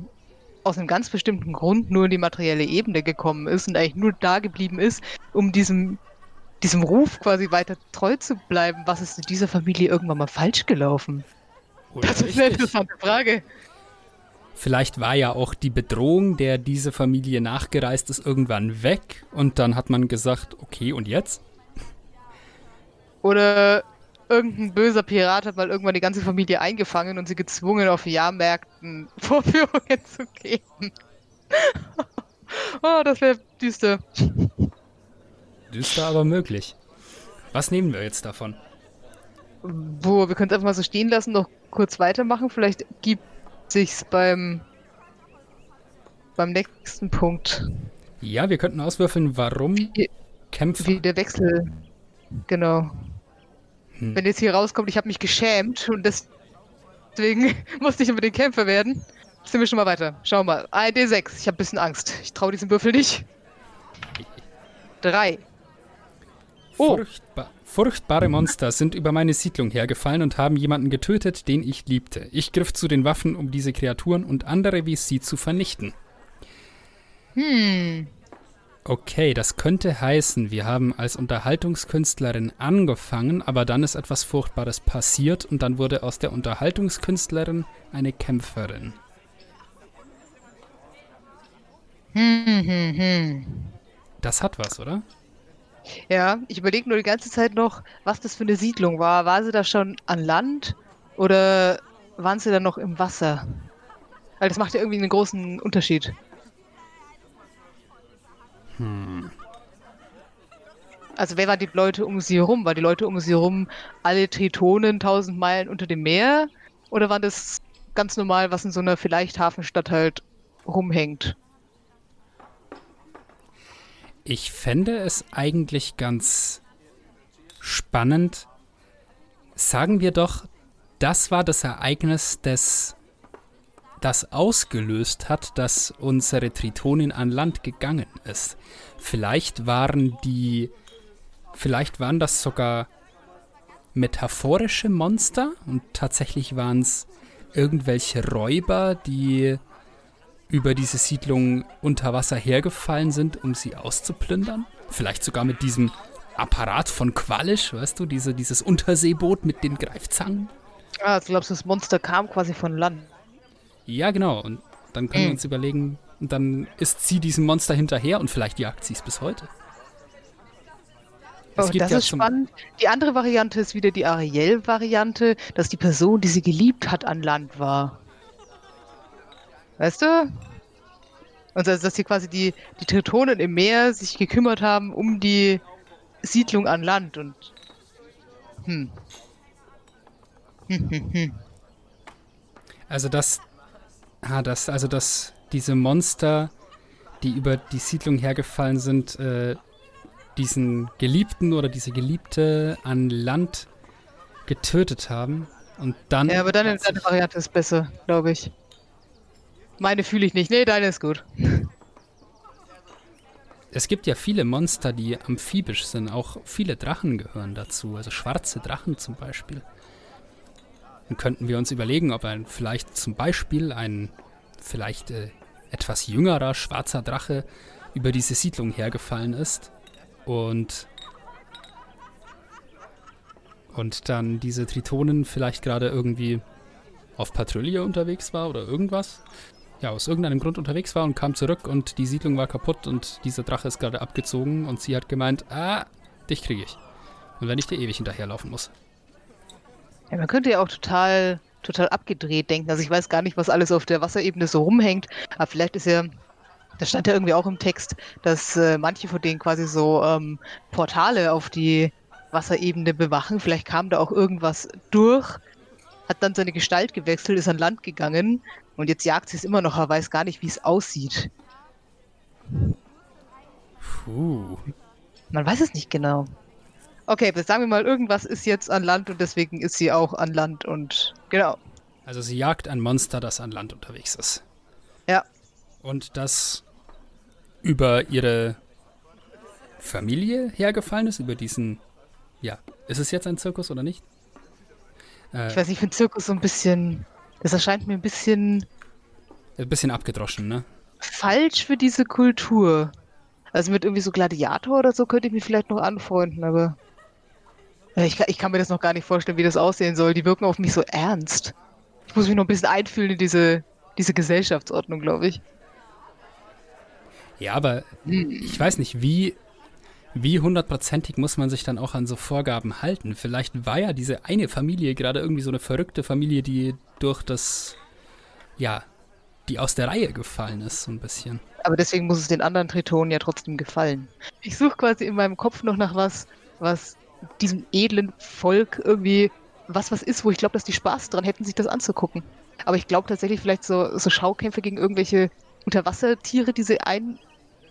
aus einem ganz bestimmten Grund nur in die materielle Ebene gekommen ist und eigentlich nur da geblieben ist, um diesem, diesem Ruf quasi weiter treu zu bleiben. Was ist in dieser Familie irgendwann mal falsch gelaufen? Oder das ist eine interessante Frage. Vielleicht war ja auch die Bedrohung, der diese Familie nachgereist ist, irgendwann weg und dann hat man gesagt, okay, und jetzt? Oder irgendein böser Pirat hat mal irgendwann die ganze Familie eingefangen und sie gezwungen, auf Jahrmärkten Vorführungen zu geben. oh, das wäre düster. Düster, aber möglich. Was nehmen wir jetzt davon? Boah, wir können es einfach mal so stehen lassen, noch kurz weitermachen. Vielleicht gibt sich's beim beim nächsten Punkt. Ja, wir könnten auswürfeln, warum wie, Kämpfer. Wie der Wechsel. Genau. Hm. Wenn jetzt hier rauskommt, ich habe mich geschämt und deswegen musste ich über den Kämpfer werden. Sind wir schon mal weiter. Schau mal. 1D6. Ich habe ein bisschen Angst. Ich traue diesem Würfel nicht. Drei. Oh. Furchtbar. Furchtbare Monster sind über meine Siedlung hergefallen und haben jemanden getötet, den ich liebte. Ich griff zu den Waffen, um diese Kreaturen und andere wie sie zu vernichten. Hm. Okay, das könnte heißen, wir haben als Unterhaltungskünstlerin angefangen, aber dann ist etwas Furchtbares passiert und dann wurde aus der Unterhaltungskünstlerin eine Kämpferin. Hm, hm, hm. Das hat was, oder? Ja, ich überlege nur die ganze Zeit noch, was das für eine Siedlung war. War sie da schon an Land oder waren sie da noch im Wasser? Weil das macht ja irgendwie einen großen Unterschied. Hm. Also wer waren die Leute um sie herum? Waren die Leute um sie herum alle Tritonen tausend Meilen unter dem Meer? Oder war das ganz normal, was in so einer vielleicht Hafenstadt halt rumhängt? Ich fände es eigentlich ganz spannend. Sagen wir doch, das war das Ereignis, das, das ausgelöst hat, dass unsere Tritonin an Land gegangen ist. Vielleicht waren die, vielleicht waren das sogar metaphorische Monster und tatsächlich waren es irgendwelche Räuber, die über diese Siedlung unter Wasser hergefallen sind, um sie auszuplündern. Vielleicht sogar mit diesem Apparat von Qualisch, weißt du, diese, dieses Unterseeboot mit den Greifzangen. Ah, du glaubst, das Monster kam quasi von Land. Ja, genau. Und dann können mhm. wir hm. uns überlegen, dann ist sie diesem Monster hinterher und vielleicht jagt sie es bis heute. Oh, das ja ist spannend. Die andere Variante ist wieder die Ariel-Variante, dass die Person, die sie geliebt hat, an Land war. Weißt du? Und also, dass sie quasi die, die Tritonen im Meer sich gekümmert haben um die Siedlung an Land und. Hm. Hm, hm, hm. Also das. Ah, das, also dass diese Monster, die über die Siedlung hergefallen sind, äh, diesen Geliebten oder diese Geliebte an Land getötet haben. Und dann. Ja, aber deine, deine Variante ist besser, glaube ich. Meine fühle ich nicht. Nee, deine ist gut. Es gibt ja viele Monster, die amphibisch sind. Auch viele Drachen gehören dazu. Also schwarze Drachen zum Beispiel. Dann könnten wir uns überlegen, ob ein vielleicht zum Beispiel ein vielleicht äh, etwas jüngerer schwarzer Drache über diese Siedlung hergefallen ist und und dann diese Tritonen vielleicht gerade irgendwie auf Patrouille unterwegs war oder irgendwas. Ja, aus irgendeinem Grund unterwegs war und kam zurück und die Siedlung war kaputt und dieser Drache ist gerade abgezogen und sie hat gemeint, ah, dich kriege ich. Und wenn ich dir ewig hinterherlaufen muss. Ja, man könnte ja auch total, total abgedreht denken. Also ich weiß gar nicht, was alles auf der Wasserebene so rumhängt, aber vielleicht ist ja das stand ja irgendwie auch im Text, dass äh, manche von denen quasi so ähm, Portale auf die Wasserebene bewachen. Vielleicht kam da auch irgendwas durch, hat dann seine Gestalt gewechselt, ist an Land gegangen und jetzt jagt sie es immer noch, aber weiß gar nicht, wie es aussieht. Puh. Man weiß es nicht genau. Okay, sagen wir mal, irgendwas ist jetzt an Land und deswegen ist sie auch an Land und genau. Also sie jagt ein Monster, das an Land unterwegs ist. Ja. Und das über ihre Familie hergefallen ist, über diesen, ja, ist es jetzt ein Zirkus oder nicht? Äh, ich weiß nicht, ich finde Zirkus so ein bisschen, das erscheint mir ein bisschen... Ein bisschen abgedroschen, ne? Falsch für diese Kultur. Also mit irgendwie so Gladiator oder so könnte ich mich vielleicht noch anfreunden, aber ich kann, ich kann mir das noch gar nicht vorstellen, wie das aussehen soll. Die wirken auf mich so ernst. Ich muss mich noch ein bisschen einfühlen in diese, diese Gesellschaftsordnung, glaube ich. Ja, aber ich weiß nicht, wie, wie hundertprozentig muss man sich dann auch an so Vorgaben halten? Vielleicht war ja diese eine Familie gerade irgendwie so eine verrückte Familie, die durch das, ja, die aus der Reihe gefallen ist, so ein bisschen. Aber deswegen muss es den anderen Tritonen ja trotzdem gefallen. Ich suche quasi in meinem Kopf noch nach was, was diesem edlen Volk irgendwie was was ist, wo ich glaube, dass die Spaß dran hätten, sich das anzugucken. Aber ich glaube tatsächlich vielleicht so, so Schaukämpfe gegen irgendwelche Unterwassertiere, die sie ein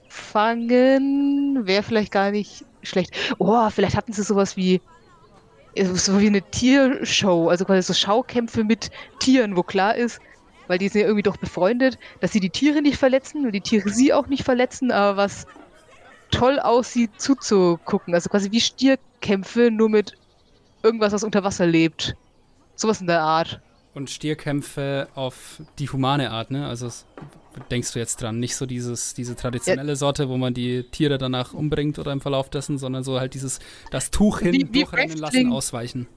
fangen, wäre vielleicht gar nicht schlecht. Oh, vielleicht hatten sie sowas wie so wie eine Tiershow, also quasi so Schaukämpfe mit Tieren, wo klar ist, weil die sind ja irgendwie doch befreundet, dass sie die Tiere nicht verletzen und die Tiere sie auch nicht verletzen, aber was toll aussieht zuzugucken. Also quasi wie Stierkämpfe, nur mit irgendwas, was unter Wasser lebt. Sowas in der Art. Und Stierkämpfe auf die humane Art, ne? Also denkst du jetzt dran? Nicht so dieses, diese traditionelle Sorte, wo man die Tiere danach umbringt oder im Verlauf dessen, sondern so halt dieses, das Tuch hin, wie, wie durchrennen lassen, ausweichen.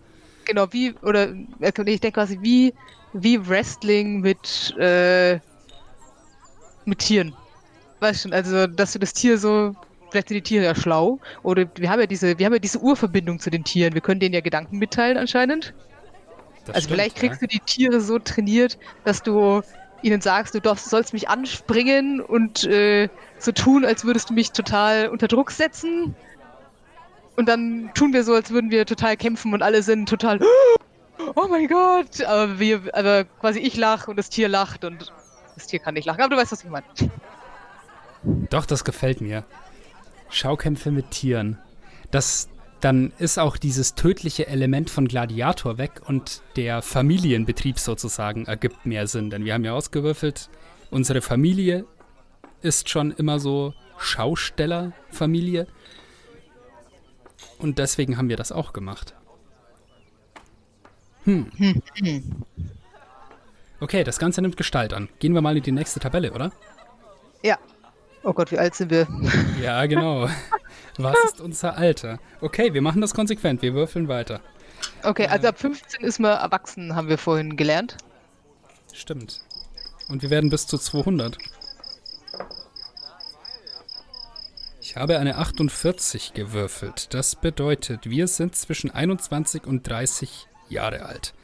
Genau, wie, oder ich denke quasi wie, wie Wrestling mit, äh, mit Tieren. Weißt du, also, dass du das Tier so, vielleicht sind die Tiere ja schlau, oder wir haben ja diese, wir haben ja diese Urverbindung zu den Tieren, wir können denen ja Gedanken mitteilen anscheinend. Das also stimmt, vielleicht kriegst ja. du die Tiere so trainiert, dass du ihnen sagst, du darfst, sollst mich anspringen und äh, so tun, als würdest du mich total unter Druck setzen. Und dann tun wir so, als würden wir total kämpfen und alle sind total, oh mein Gott, aber wir, aber quasi ich lache und das Tier lacht und das Tier kann nicht lachen. Aber du weißt, was ich meine. Doch, das gefällt mir. Schaukämpfe mit Tieren. Das, dann ist auch dieses tödliche Element von Gladiator weg und der Familienbetrieb sozusagen ergibt mehr Sinn. Denn wir haben ja ausgewürfelt, unsere Familie ist schon immer so Schaustellerfamilie. Und deswegen haben wir das auch gemacht. Hm. Okay, das Ganze nimmt Gestalt an. Gehen wir mal in die nächste Tabelle, oder? Ja. Oh Gott, wie alt sind wir? Ja, genau. Was ist unser Alter? Okay, wir machen das konsequent. Wir würfeln weiter. Okay, also ab 15 ist man erwachsen, haben wir vorhin gelernt. Stimmt. Und wir werden bis zu 200. Ich habe eine 48 gewürfelt. Das bedeutet, wir sind zwischen 21 und 30 Jahre alt.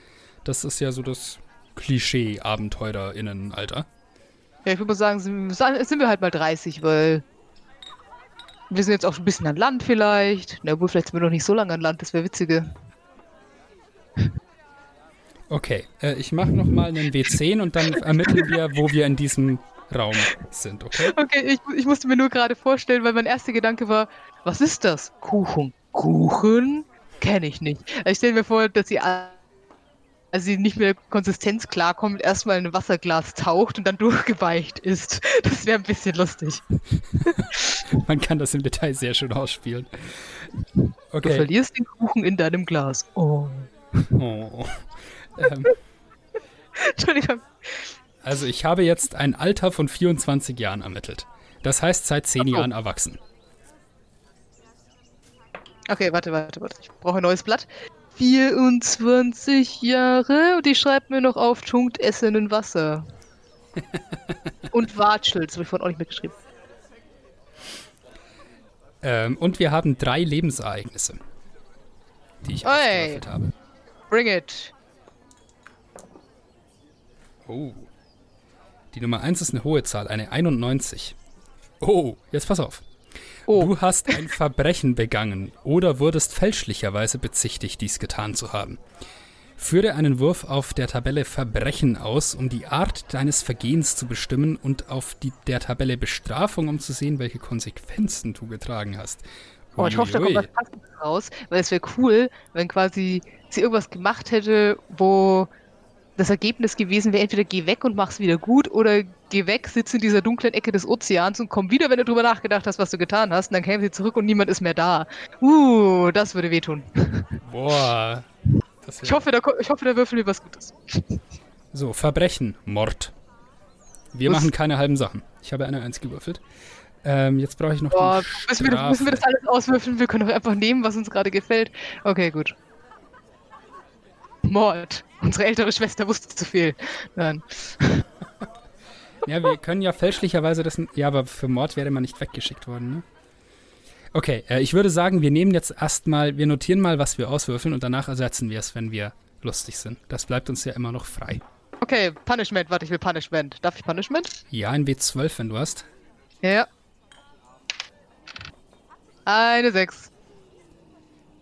Das ist ja so das Klischee-AbenteurerInnen-Alter. Ja, ich würde mal sagen, sind, sind wir halt mal 30, weil wir sind jetzt auch schon ein bisschen an Land vielleicht. Na wohl, vielleicht sind wir noch nicht so lange an Land, das wäre witzige. Okay, äh, ich mache nochmal einen W10 und dann ermitteln wir, wo wir in diesem Raum sind, okay? Okay, ich, ich musste mir nur gerade vorstellen, weil mein erster Gedanke war, was ist das? Kuchen. Kuchen? Kenne ich nicht. Ich stelle mir vor, dass sie als sie nicht mehr Konsistenz klarkommt, erstmal in ein Wasserglas taucht und dann durchgeweicht ist. Das wäre ein bisschen lustig. Man kann das im Detail sehr schön ausspielen. Okay. Du verlierst den Kuchen in deinem Glas. Oh. oh. Ähm. Entschuldigung. Also ich habe jetzt ein Alter von 24 Jahren ermittelt. Das heißt seit 10 oh. Jahren erwachsen. Okay, warte, warte, warte. Ich brauche ein neues Blatt. 24 Jahre und die schreibt mir noch auf tunkt Essen in Wasser. und Watschel, das habe ich vorhin auch nicht mitgeschrieben. Ähm, und wir haben drei Lebensereignisse, die ich ausgewürfelt habe. Bring it. Oh. Die Nummer 1 ist eine hohe Zahl, eine 91. Oh, jetzt pass auf. Oh. Du hast ein Verbrechen begangen oder wurdest fälschlicherweise bezichtigt, dies getan zu haben. Führe einen Wurf auf der Tabelle Verbrechen aus, um die Art deines Vergehens zu bestimmen und auf die, der Tabelle Bestrafung, um zu sehen, welche Konsequenzen du getragen hast. Oh, ich hoffe, da kommt was Passendes raus, weil es wäre cool, wenn quasi sie irgendwas gemacht hätte, wo das Ergebnis gewesen wäre, entweder geh weg und mach's wieder gut oder geh weg, sitz in dieser dunklen Ecke des Ozeans und komm wieder, wenn du drüber nachgedacht hast, was du getan hast. Und dann kämen sie zurück und niemand ist mehr da. Uh, das würde wehtun. Boah. ich, hoffe, da, ich hoffe, da würfeln wir was Gutes. So, Verbrechen, Mord. Wir was? machen keine halben Sachen. Ich habe eine Eins gewürfelt. Ähm, jetzt brauche ich noch Boah, müssen wir, müssen wir das alles auswürfeln? Wir können doch einfach nehmen, was uns gerade gefällt. Okay, gut. Mord. Unsere ältere Schwester wusste zu viel. Nein. Ja, wir können ja fälschlicherweise das. Ja, aber für Mord wäre man nicht weggeschickt worden, ne? Okay, äh, ich würde sagen, wir nehmen jetzt erstmal, wir notieren mal, was wir auswürfeln und danach ersetzen wir es, wenn wir lustig sind. Das bleibt uns ja immer noch frei. Okay, Punishment, warte, ich will Punishment. Darf ich Punishment? Ja, ein W12, wenn du hast. Ja. Eine 6.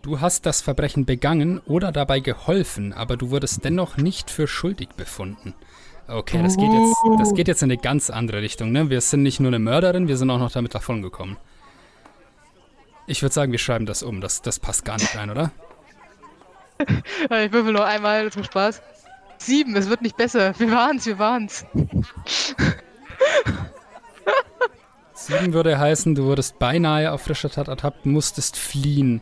Du hast das Verbrechen begangen oder dabei geholfen, aber du wurdest dennoch nicht für schuldig befunden. Okay, das geht jetzt, das geht jetzt in eine ganz andere Richtung. Ne? Wir sind nicht nur eine Mörderin, wir sind auch noch damit davongekommen. Ich würde sagen, wir schreiben das um. Das, das passt gar nicht rein, oder? ich würfel noch einmal zum Spaß. Sieben, es wird nicht besser. Wir waren's, wir waren's. Sieben würde heißen, du wurdest beinahe auf frischer Tat ertappt, musstest fliehen.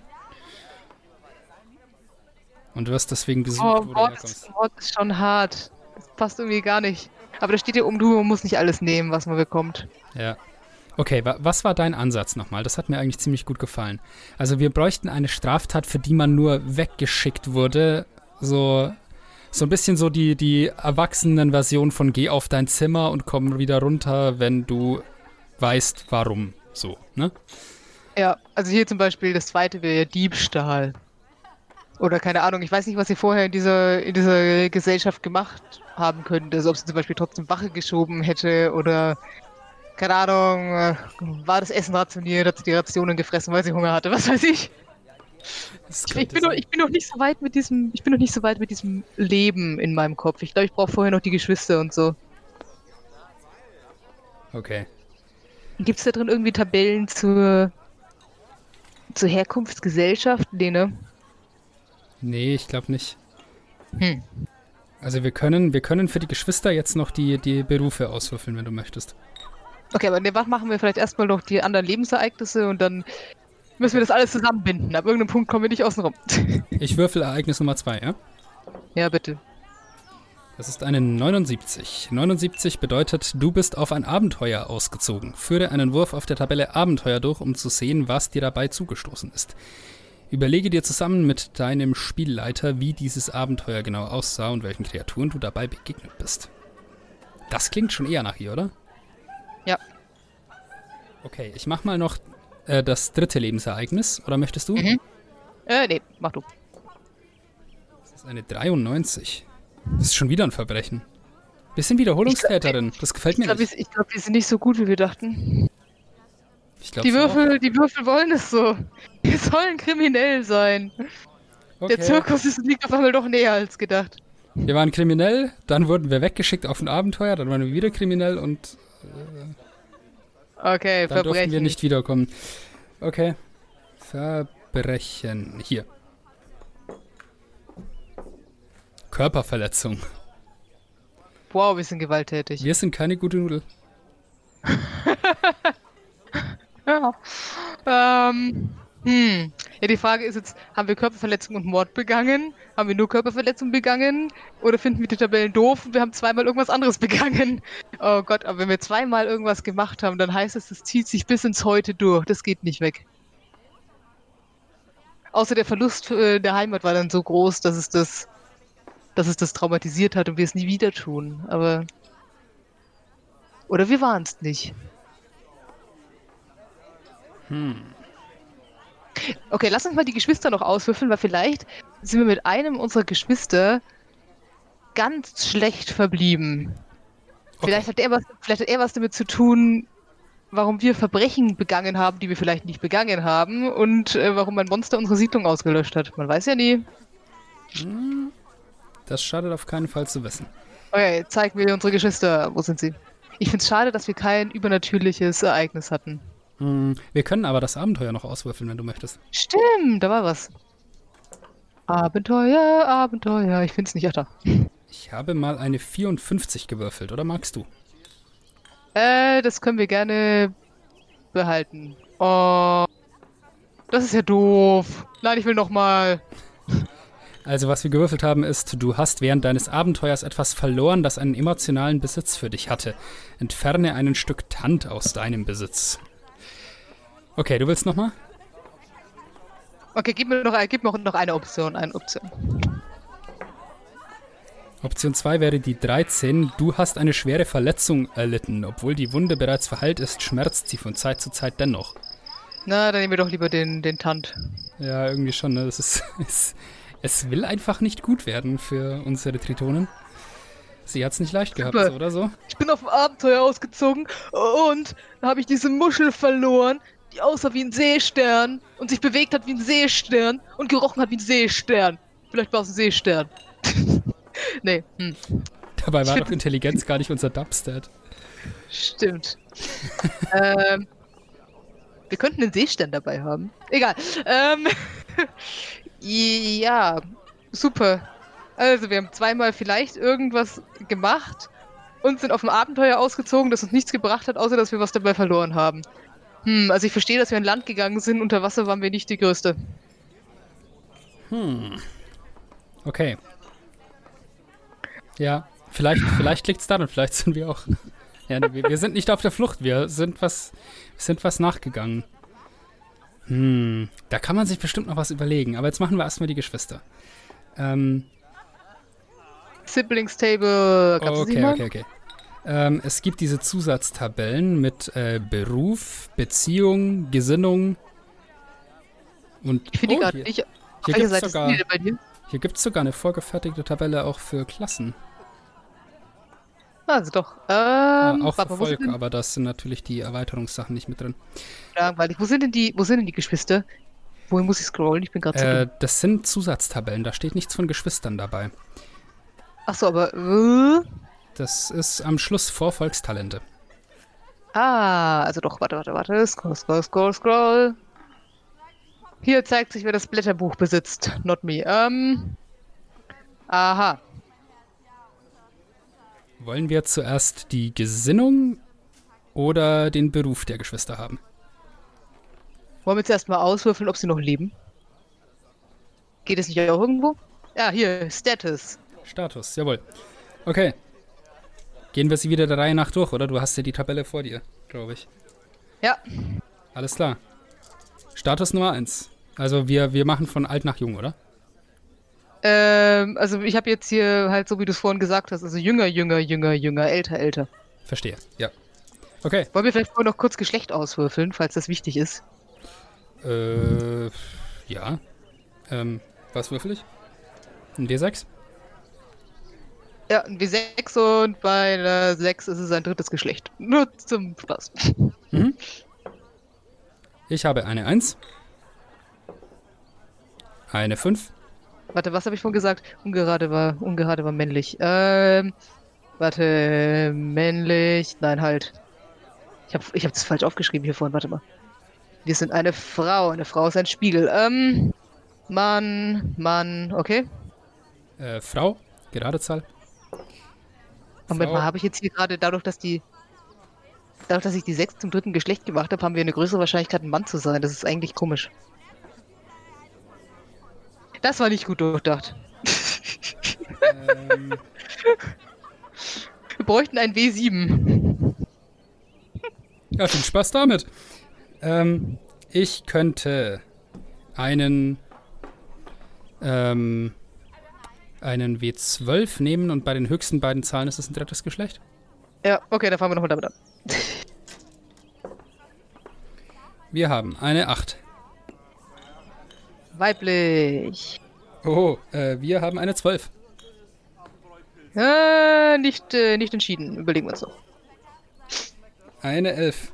Und du wirst deswegen gesucht, oh, wo Mord, du herkommst. Mord ist schon hart. Das passt irgendwie gar nicht. Aber da steht hier um, du musst nicht alles nehmen, was man bekommt. Ja. Okay, wa was war dein Ansatz nochmal? Das hat mir eigentlich ziemlich gut gefallen. Also wir bräuchten eine Straftat, für die man nur weggeschickt wurde. So, so ein bisschen so die, die Erwachsenen-Version von Geh auf dein Zimmer und komm wieder runter, wenn du weißt, warum so, ne? Ja, also hier zum Beispiel das zweite wäre Diebstahl. Oder keine Ahnung, ich weiß nicht, was sie vorher in dieser, in dieser Gesellschaft gemacht haben könnte. Also ob sie zum Beispiel trotzdem Wache geschoben hätte oder keine Ahnung, äh, war das Essen rationiert, hat sie die Rationen gefressen, weil sie Hunger hatte, was weiß ich. Ich, ich, bin noch, ich, bin noch, nicht so weit mit diesem, ich bin noch nicht so weit mit diesem Leben in meinem Kopf. Ich glaube, ich brauche vorher noch die Geschwister und so. Okay. Gibt es da drin irgendwie Tabellen zur, zur Herkunftsgesellschaft? Nee, ne? Nee, ich glaube nicht. Hm. Also wir können, wir können für die Geschwister jetzt noch die, die Berufe auswürfeln, wenn du möchtest. Okay, aber was machen wir vielleicht erstmal noch die anderen Lebensereignisse und dann müssen wir das alles zusammenbinden. Ab irgendeinem Punkt kommen wir nicht außen rum. ich würfel Ereignis Nummer zwei, ja? Ja, bitte. Das ist eine 79. 79 bedeutet, du bist auf ein Abenteuer ausgezogen. Führe einen Wurf auf der Tabelle Abenteuer durch, um zu sehen, was dir dabei zugestoßen ist. Überlege dir zusammen mit deinem Spielleiter, wie dieses Abenteuer genau aussah und welchen Kreaturen du dabei begegnet bist. Das klingt schon eher nach ihr, oder? Ja. Okay, ich mach mal noch äh, das dritte Lebensereignis. Oder möchtest du? Mhm. Äh, nee, mach du. Das ist eine 93. Das ist schon wieder ein Verbrechen. Bisschen Wiederholungstäterin. Das gefällt mir Ich glaube, nicht. wir, ich glaub, wir sind nicht so gut, wie wir dachten. Glaub Die so. Würfel, die Würfel wollen es so. Wir sollen kriminell sein. Okay. Der Zirkus ist, liegt auf einmal doch näher als gedacht. Wir waren kriminell, dann wurden wir weggeschickt auf ein Abenteuer, dann waren wir wieder kriminell und Okay, dann durften Verbrechen. wir nicht wiederkommen. Okay. Verbrechen. Hier. Körperverletzung. Wow, wir sind gewalttätig. Wir sind keine gute Nudel. Ja. Ähm, hm. Ja, die Frage ist jetzt, haben wir Körperverletzung und Mord begangen? Haben wir nur Körperverletzung begangen? Oder finden wir die Tabellen doof und wir haben zweimal irgendwas anderes begangen? Oh Gott, aber wenn wir zweimal irgendwas gemacht haben, dann heißt es, das zieht sich bis ins Heute durch. Das geht nicht weg. Außer der Verlust äh, der Heimat war dann so groß, dass es das, dass es das traumatisiert hat und wir es nie wieder tun. Aber. Oder wir waren es nicht. Okay, lass uns mal die Geschwister noch auswürfeln, weil vielleicht sind wir mit einem unserer Geschwister ganz schlecht verblieben. Vielleicht, hat er was, vielleicht hat er was damit zu tun, warum wir Verbrechen begangen haben, die wir vielleicht nicht begangen haben und äh, warum ein Monster unsere Siedlung ausgelöscht hat. Man weiß ja nie. Das schadet auf keinen Fall zu wissen. Okay, zeig mir unsere Geschwister. Wo sind sie? Ich finde es schade, dass wir kein übernatürliches Ereignis hatten. Hm, Wir können aber das Abenteuer noch auswürfeln, wenn du möchtest. Stimmt, da war was. Abenteuer, Abenteuer. Ich finde es nicht. Ach da. Ich habe mal eine 54 gewürfelt, oder magst du? Äh, das können wir gerne behalten. Oh, das ist ja doof. Nein, ich will noch mal. Also, was wir gewürfelt haben, ist, du hast während deines Abenteuers etwas verloren, das einen emotionalen Besitz für dich hatte. Entferne einen Stück Tand aus deinem Besitz. Okay, du willst nochmal? Okay, gib mir noch, gib mir noch eine Option. Eine Option. Option 2 wäre die 13. Du hast eine schwere Verletzung erlitten. Obwohl die Wunde bereits verheilt ist, schmerzt sie von Zeit zu Zeit dennoch. Na, dann nehmen wir doch lieber den, den Tant. Ja, irgendwie schon, ne? Das ist, es, es will einfach nicht gut werden für unsere Tritonen. Sie hat's nicht leicht gehabt, so oder so. Ich bin auf ein Abenteuer ausgezogen und habe ich diese Muschel verloren, die aussah wie ein Seestern und sich bewegt hat wie ein Seestern und gerochen hat wie ein Seestern. Vielleicht war es ein Seestern. nee, hm, Dabei war doch Intelligenz gar nicht unser Dubstat. stimmt. ähm, wir könnten einen Seestern dabei haben. Egal. Ähm, ja, super. Also, wir haben zweimal vielleicht irgendwas gemacht und sind auf ein Abenteuer ausgezogen, das uns nichts gebracht hat, außer dass wir was dabei verloren haben. Hm, also ich verstehe, dass wir an Land gegangen sind, unter Wasser waren wir nicht die Größte. Okay. Ja, vielleicht, vielleicht liegt's daran, vielleicht sind wir auch. Ja, nee, wir, sind nicht auf der Flucht, wir sind was, sind was nachgegangen. Hm, da kann man sich bestimmt noch was überlegen, aber jetzt machen wir erstmal die Geschwister. Ähm, Siblings Table, gab's okay, okay, okay. Ähm, es gibt diese Zusatztabellen mit äh, Beruf, Beziehung, Gesinnung und Ich finde die oh, gerade hier, nicht. Hier sogar- die gibt es sogar eine vorgefertigte Tabelle auch für Klassen. Also doch. Ähm, Ja, auch für warte Volk, aber da sind natürlich die Erweiterungssachen nicht mit drin. langweilig. Wo sind denn die, wo sind denn die Geschwister? Wohin muss ich scrollen? Ich bin gerade Äh, das sind Zusatztabellen, da steht nichts von Geschwistern dabei. Achso, aber. Äh, Das ist am Schluss vor Volkstalente. ah, also doch, warte, warte, warte. Scroll, scroll, scroll, scroll. Hier zeigt sich, wer das Blätterbuch besitzt. Not me. Ähm. Aha. Wollen wir zuerst die Gesinnung oder den Beruf der Geschwister haben? Wollen wir zuerst mal auswürfeln, ob sie noch leben? Geht es nicht auch irgendwo? Ja, hier, Status. Status, jawohl. Okay. Gehen wir sie wieder der Reihe nach durch, oder? Du hast ja die Tabelle vor dir, glaube ich. Ja. Alles klar. Status Nummer 1. Also wir, wir machen von alt nach jung, oder? Ähm, also ich habe jetzt hier halt so, wie du es vorhin gesagt hast, also jünger, jünger, jünger, jünger, älter, älter. Verstehe, ja. Okay. Wollen wir vielleicht vorher noch kurz Geschlecht auswürfeln, falls das wichtig ist? Äh, ja. Ähm, was würfel ich? Ein D6? Ja, ein W6 und bei der 6 ist es ein drittes Geschlecht. Nur zum Spaß. Mhm. Ich habe eine 1. Eine 5. Warte, was habe ich vorhin gesagt? Ungerade war, ungerade war männlich. Ähm, warte, männlich. Nein, halt. Ich habe ich hab das falsch aufgeschrieben hier vorhin. Warte mal. Wir sind eine Frau. Eine Frau ist ein Spiegel. Ähm, Mann, Mann, okay. Äh, Frau, gerade Zahl. Moment mal, habe ich jetzt hier gerade dadurch, dass die. Dadurch, dass ich die 6 zum dritten Geschlecht gemacht habe, haben wir eine größere Wahrscheinlichkeit, ein Mann zu sein. Das ist eigentlich komisch. Das war nicht gut durchdacht. ähm, Wir bräuchten ein W7. ja, viel Spaß damit. Ähm, ich könnte einen ähm, einen W12 nehmen und bei den höchsten beiden Zahlen ist es ein drittes Geschlecht. Ja, okay, dann fangen wir nochmal damit an. Wir haben eine 8. Weiblich. Oh, äh, wir haben eine 12. Äh, nicht, äh, nicht entschieden. Überlegen wir uns noch. Eine 11.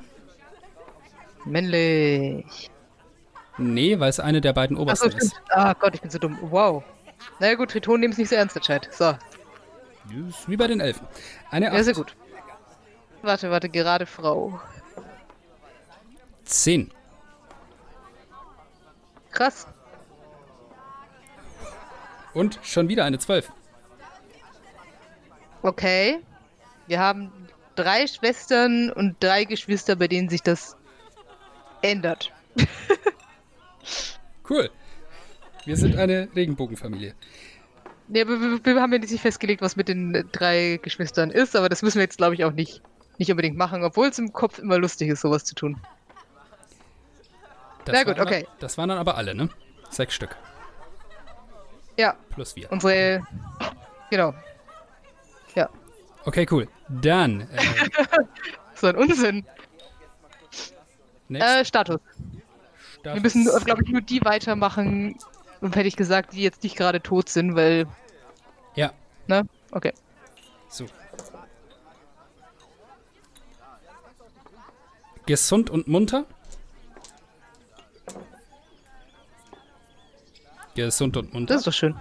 Männlich. Nee, weil es eine der beiden obersten stimmt. ist. Ah Gott, ich bin so dumm. Wow. Na ja, gut, Triton nehmen es nicht so ernst, der Chat. So, Ist Wie bei den Elfen. Eine 8. ja, sehr gut. Warte, warte, gerade Frau. 10. Krass. Und schon wieder eine 12. Okay. Wir haben drei Schwestern und drei Geschwister, bei denen sich das ändert. Cool. Wir sind eine Regenbogenfamilie. Aber wir, wir haben ja nicht festgelegt, was mit den drei Geschwistern ist, aber das müssen wir jetzt, glaube ich, auch nicht, nicht unbedingt machen, obwohl es im Kopf immer lustig ist, sowas zu tun. Das Na gut, okay. Dann, das waren dann aber alle, ne? Sechs Stück. Ja, Plus wir. unsere. Genau. Ja. Okay, cool. Dann. Äh, So ein Unsinn. Äh, Status. Status. Wir müssen, glaube ich, nur die weitermachen, und hätte ich gesagt, die jetzt nicht gerade tot sind, weil. Ja, Ne? Okay. so. Gesund und munter. Gesund und munter. Das ist doch schön.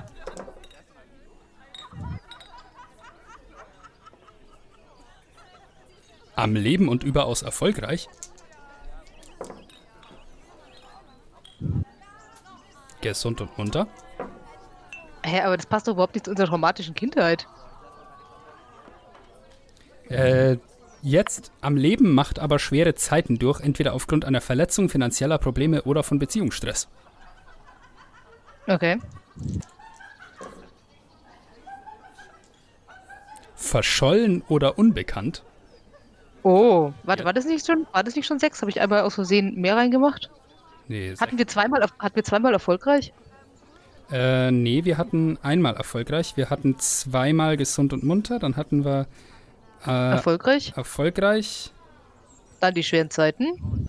Am Leben und überaus erfolgreich. Gesund und munter. Hä, aber das passt doch überhaupt nicht zu unserer traumatischen Kindheit. Äh, jetzt am Leben macht aber schwere Zeiten durch, entweder aufgrund einer Verletzung, finanzieller Probleme oder von Beziehungsstress. Okay. Verschollen oder unbekannt. Oh, warte, war das nicht schon? War das nicht schon sechs? Habe ich einmal aus Versehen mehr reingemacht? Nee, Hatten wir zweimal, hatten wir zweimal erfolgreich? Äh, nee, wir hatten einmal erfolgreich. Wir hatten zweimal gesund und munter. Dann hatten wir äh, Erfolgreich? erfolgreich. Dann die schweren Zeiten.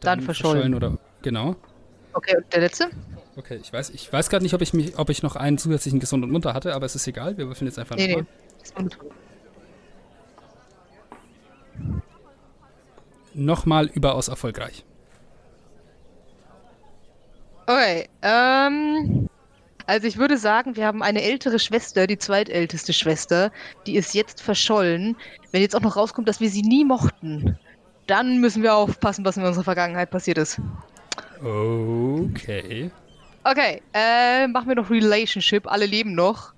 Dann verschollen. oder genau. Okay, und der letzte? Okay, ich weiß, ich weiß gerade nicht, ob ich mich, ob ich noch einen zusätzlichen gesund und munter hatte, aber es ist egal. Wir würfeln jetzt einfach Nee, nee. nochmal. Ist gut. Nochmal überaus erfolgreich. Okay, ähm. Also ich würde sagen, wir haben eine ältere Schwester, die zweitälteste Schwester, die ist jetzt verschollen. Wenn jetzt auch noch rauskommt, dass wir sie nie mochten, dann müssen wir aufpassen, was in unserer Vergangenheit passiert ist. Okay. Okay, äh, machen wir noch Relationship, alle leben noch.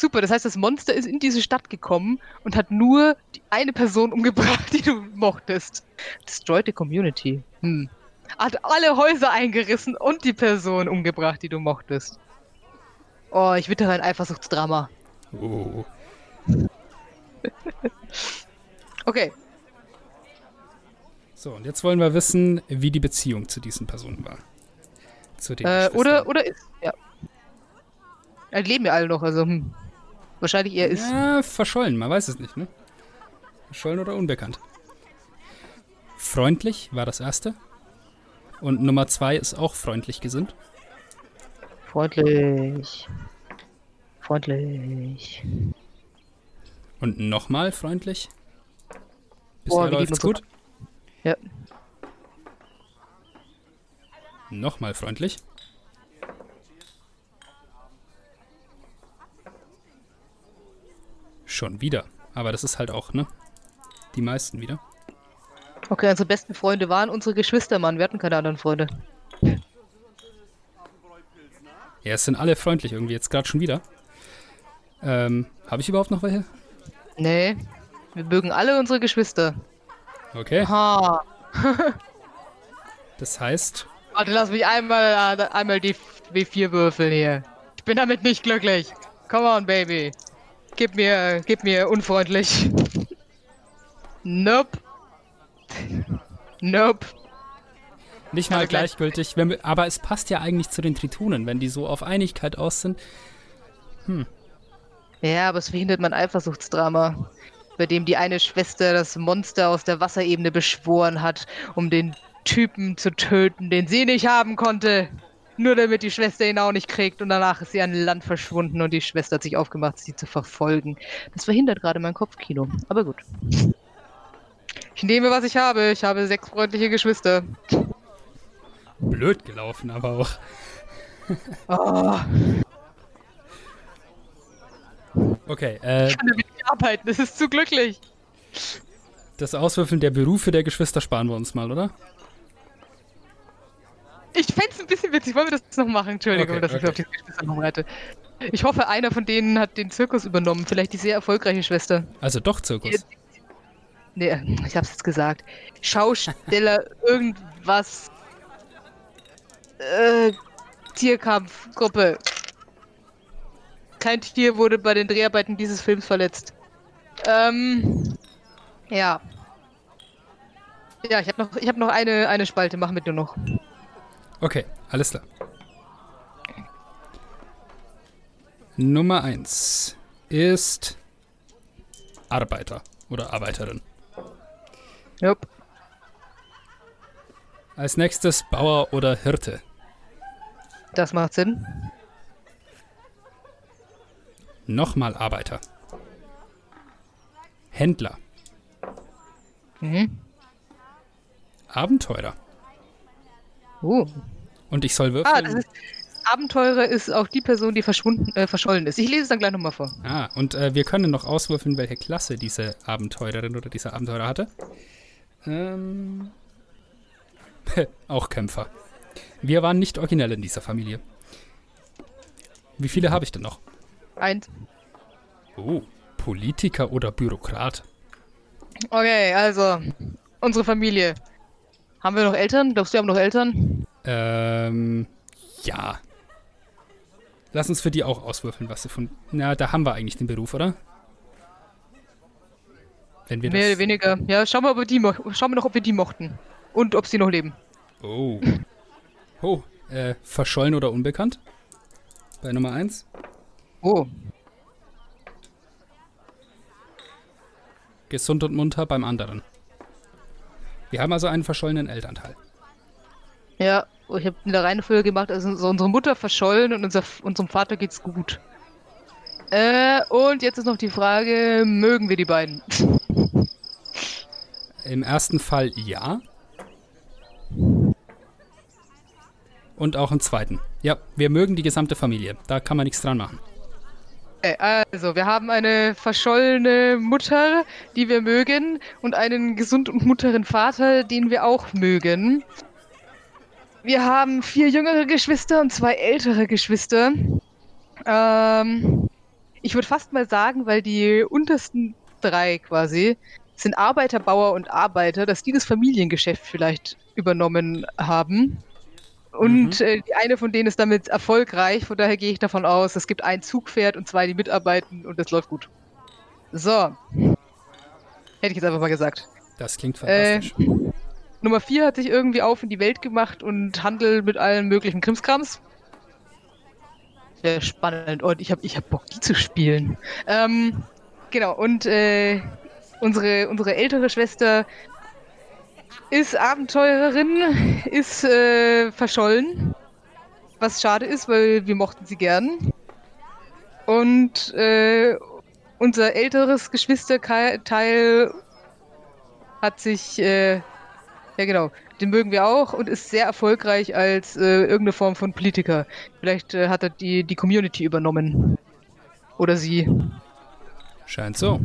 Super, das heißt, das Monster ist in diese Stadt gekommen und hat nur die eine Person umgebracht, die du mochtest. Destroyed the community. Hm. Hat alle Häuser eingerissen und die Person umgebracht, die du mochtest. Oh, ich wittere ein Eifersuchtsdrama. Oh. Okay. So, und jetzt wollen wir wissen, wie die Beziehung zu diesen Personen war. Zu den Äh, oder, oder ist, ja. Ja, Die leben ja alle noch, also hm. Wahrscheinlich eher ist. Ja, verschollen, man weiß es nicht, ne? Verschollen oder unbekannt. Freundlich war das erste. Und Nummer zwei ist auch freundlich gesinnt. Freundlich. Freundlich. Und nochmal freundlich. Boah, Bisher lieben läuft's gut. Ja. Nochmal freundlich. Schon wieder. Aber das ist halt auch, ne? Die meisten wieder. Okay, unsere besten Freunde waren unsere Geschwister, Mann. Wir hatten keine anderen Freunde. Ja, es sind alle freundlich irgendwie, jetzt gerade schon wieder. Ähm, habe ich überhaupt noch welche? Nee. Wir mögen alle unsere Geschwister. Okay. Ha. Das heißt, Warte, lass mich einmal, äh, einmal die W4 würfeln hier. Ich bin damit nicht glücklich. Come on, Baby. Gib mir, gib mir unfreundlich. Nope. Nope. nicht mal gleichgültig, wir, aber es passt ja eigentlich zu den Tritonen, wenn die so auf Einigkeit aus sind. Ja, aber es verhindert mein Eifersuchtsdrama, bei dem die eine Schwester das Monster aus der Wasserebene beschworen hat, um den Typen zu töten, den sie nicht haben konnte. Nur damit die Schwester ihn auch nicht kriegt und danach ist sie an Land verschwunden und die Schwester hat sich aufgemacht, sie zu verfolgen. Das verhindert gerade mein Kopfkino. Aber gut. Ich nehme, was ich habe. Ich habe sechs freundliche Geschwister. Blöd gelaufen, aber auch. Oh, Okay, äh, ich kann damit nicht arbeiten. Das ist zu glücklich. das Auswürfeln der Berufe der Geschwister sparen wir uns mal, oder? Ich fände es ein bisschen witzig. Wollen wir das noch machen? Entschuldigung, Okay, dass ich okay. auf die Geschwister noch reite. Ich hoffe, einer von denen hat den Zirkus übernommen. Vielleicht die sehr erfolgreiche Schwester. Also doch Zirkus. Nee, ich hab's jetzt gesagt. Schausteller, irgendwas. Äh, Tierkampfgruppe. Kein Tier wurde bei den Dreharbeiten dieses Films verletzt. Ähm, ja. Ja, ich habe noch, ich hab noch eine, eine Spalte. Mach mit nur noch. Okay, alles klar. Nummer 1 ist Arbeiter oder Arbeiterin. Jupp. Als nächstes Bauer oder Hirte. Das macht Sinn. Nochmal Arbeiter. Händler. Mhm. Abenteurer. Uh. Und ich soll Ah, würfeln. das ist. Abenteurer ist auch die Person, die verschwunden, äh, verschollen ist. Ich lese es dann gleich nochmal vor. Ah, und äh, wir können noch auswürfeln, welche Klasse diese Abenteurerin oder dieser Abenteurer hatte. Ähm, auch Kämpfer. Wir waren nicht originell in dieser Familie. Wie viele habe ich denn noch? Eins. Oh, Politiker oder Bürokrat? Okay, also. Unsere Familie. Haben wir noch Eltern? Glaubst du, wir haben noch Eltern? Ähm, ja. Lass uns für die auch auswürfeln, was sie von. Na, da haben wir eigentlich den Beruf, oder? Wenn wir Mehr das. oder weniger. Ja, schauen wir, ob wir die schauen wir noch, ob wir die mochten. Und ob sie noch leben. Oh. Oh, äh, verschollen oder unbekannt? Bei Nummer 1. Oh. Gesund und munter beim anderen. Wir haben also einen verschollenen Elternteil. Ja, oh, ich habe in der Reihenfolge gemacht, also so unsere Mutter verschollen und unser, unserem Vater geht's gut. Äh, und jetzt ist noch die Frage, mögen wir die beiden? Im ersten Fall ja. Und auch im zweiten. Ja, wir mögen die gesamte Familie. Da kann man nichts dran machen. Okay, also, wir haben eine verschollene Mutter, die wir mögen, und einen gesund und munteren Vater, den wir auch mögen. Wir haben vier jüngere Geschwister und zwei ältere Geschwister. Ähm, ich würde fast mal sagen, weil die untersten drei quasi sind Arbeiter, Bauer und Arbeiter, dass die das Familiengeschäft vielleicht übernommen haben. Und mhm. äh, die eine von denen ist damit erfolgreich, von daher gehe ich davon aus, es gibt ein Zugpferd und zwei, die mitarbeiten und das läuft gut. So. Hätte ich jetzt einfach mal gesagt. Das klingt fantastisch. Äh, Nummer 4 hat sich irgendwie auf in die Welt gemacht und handelt mit allen möglichen Krimskrams. Sehr spannend und ich habe ich hab Bock, die zu spielen. Ähm, genau, und äh, unsere, unsere ältere Schwester ist Abenteurerin, ist äh, verschollen. Was schade ist, weil wir mochten sie gern. Und äh, unser älteres Geschwisterteil hat sich, äh, ja genau, den mögen wir auch und ist sehr erfolgreich als äh, irgendeine Form von Politiker. Vielleicht äh, hat er die, die Community übernommen. Oder sie. Scheint so.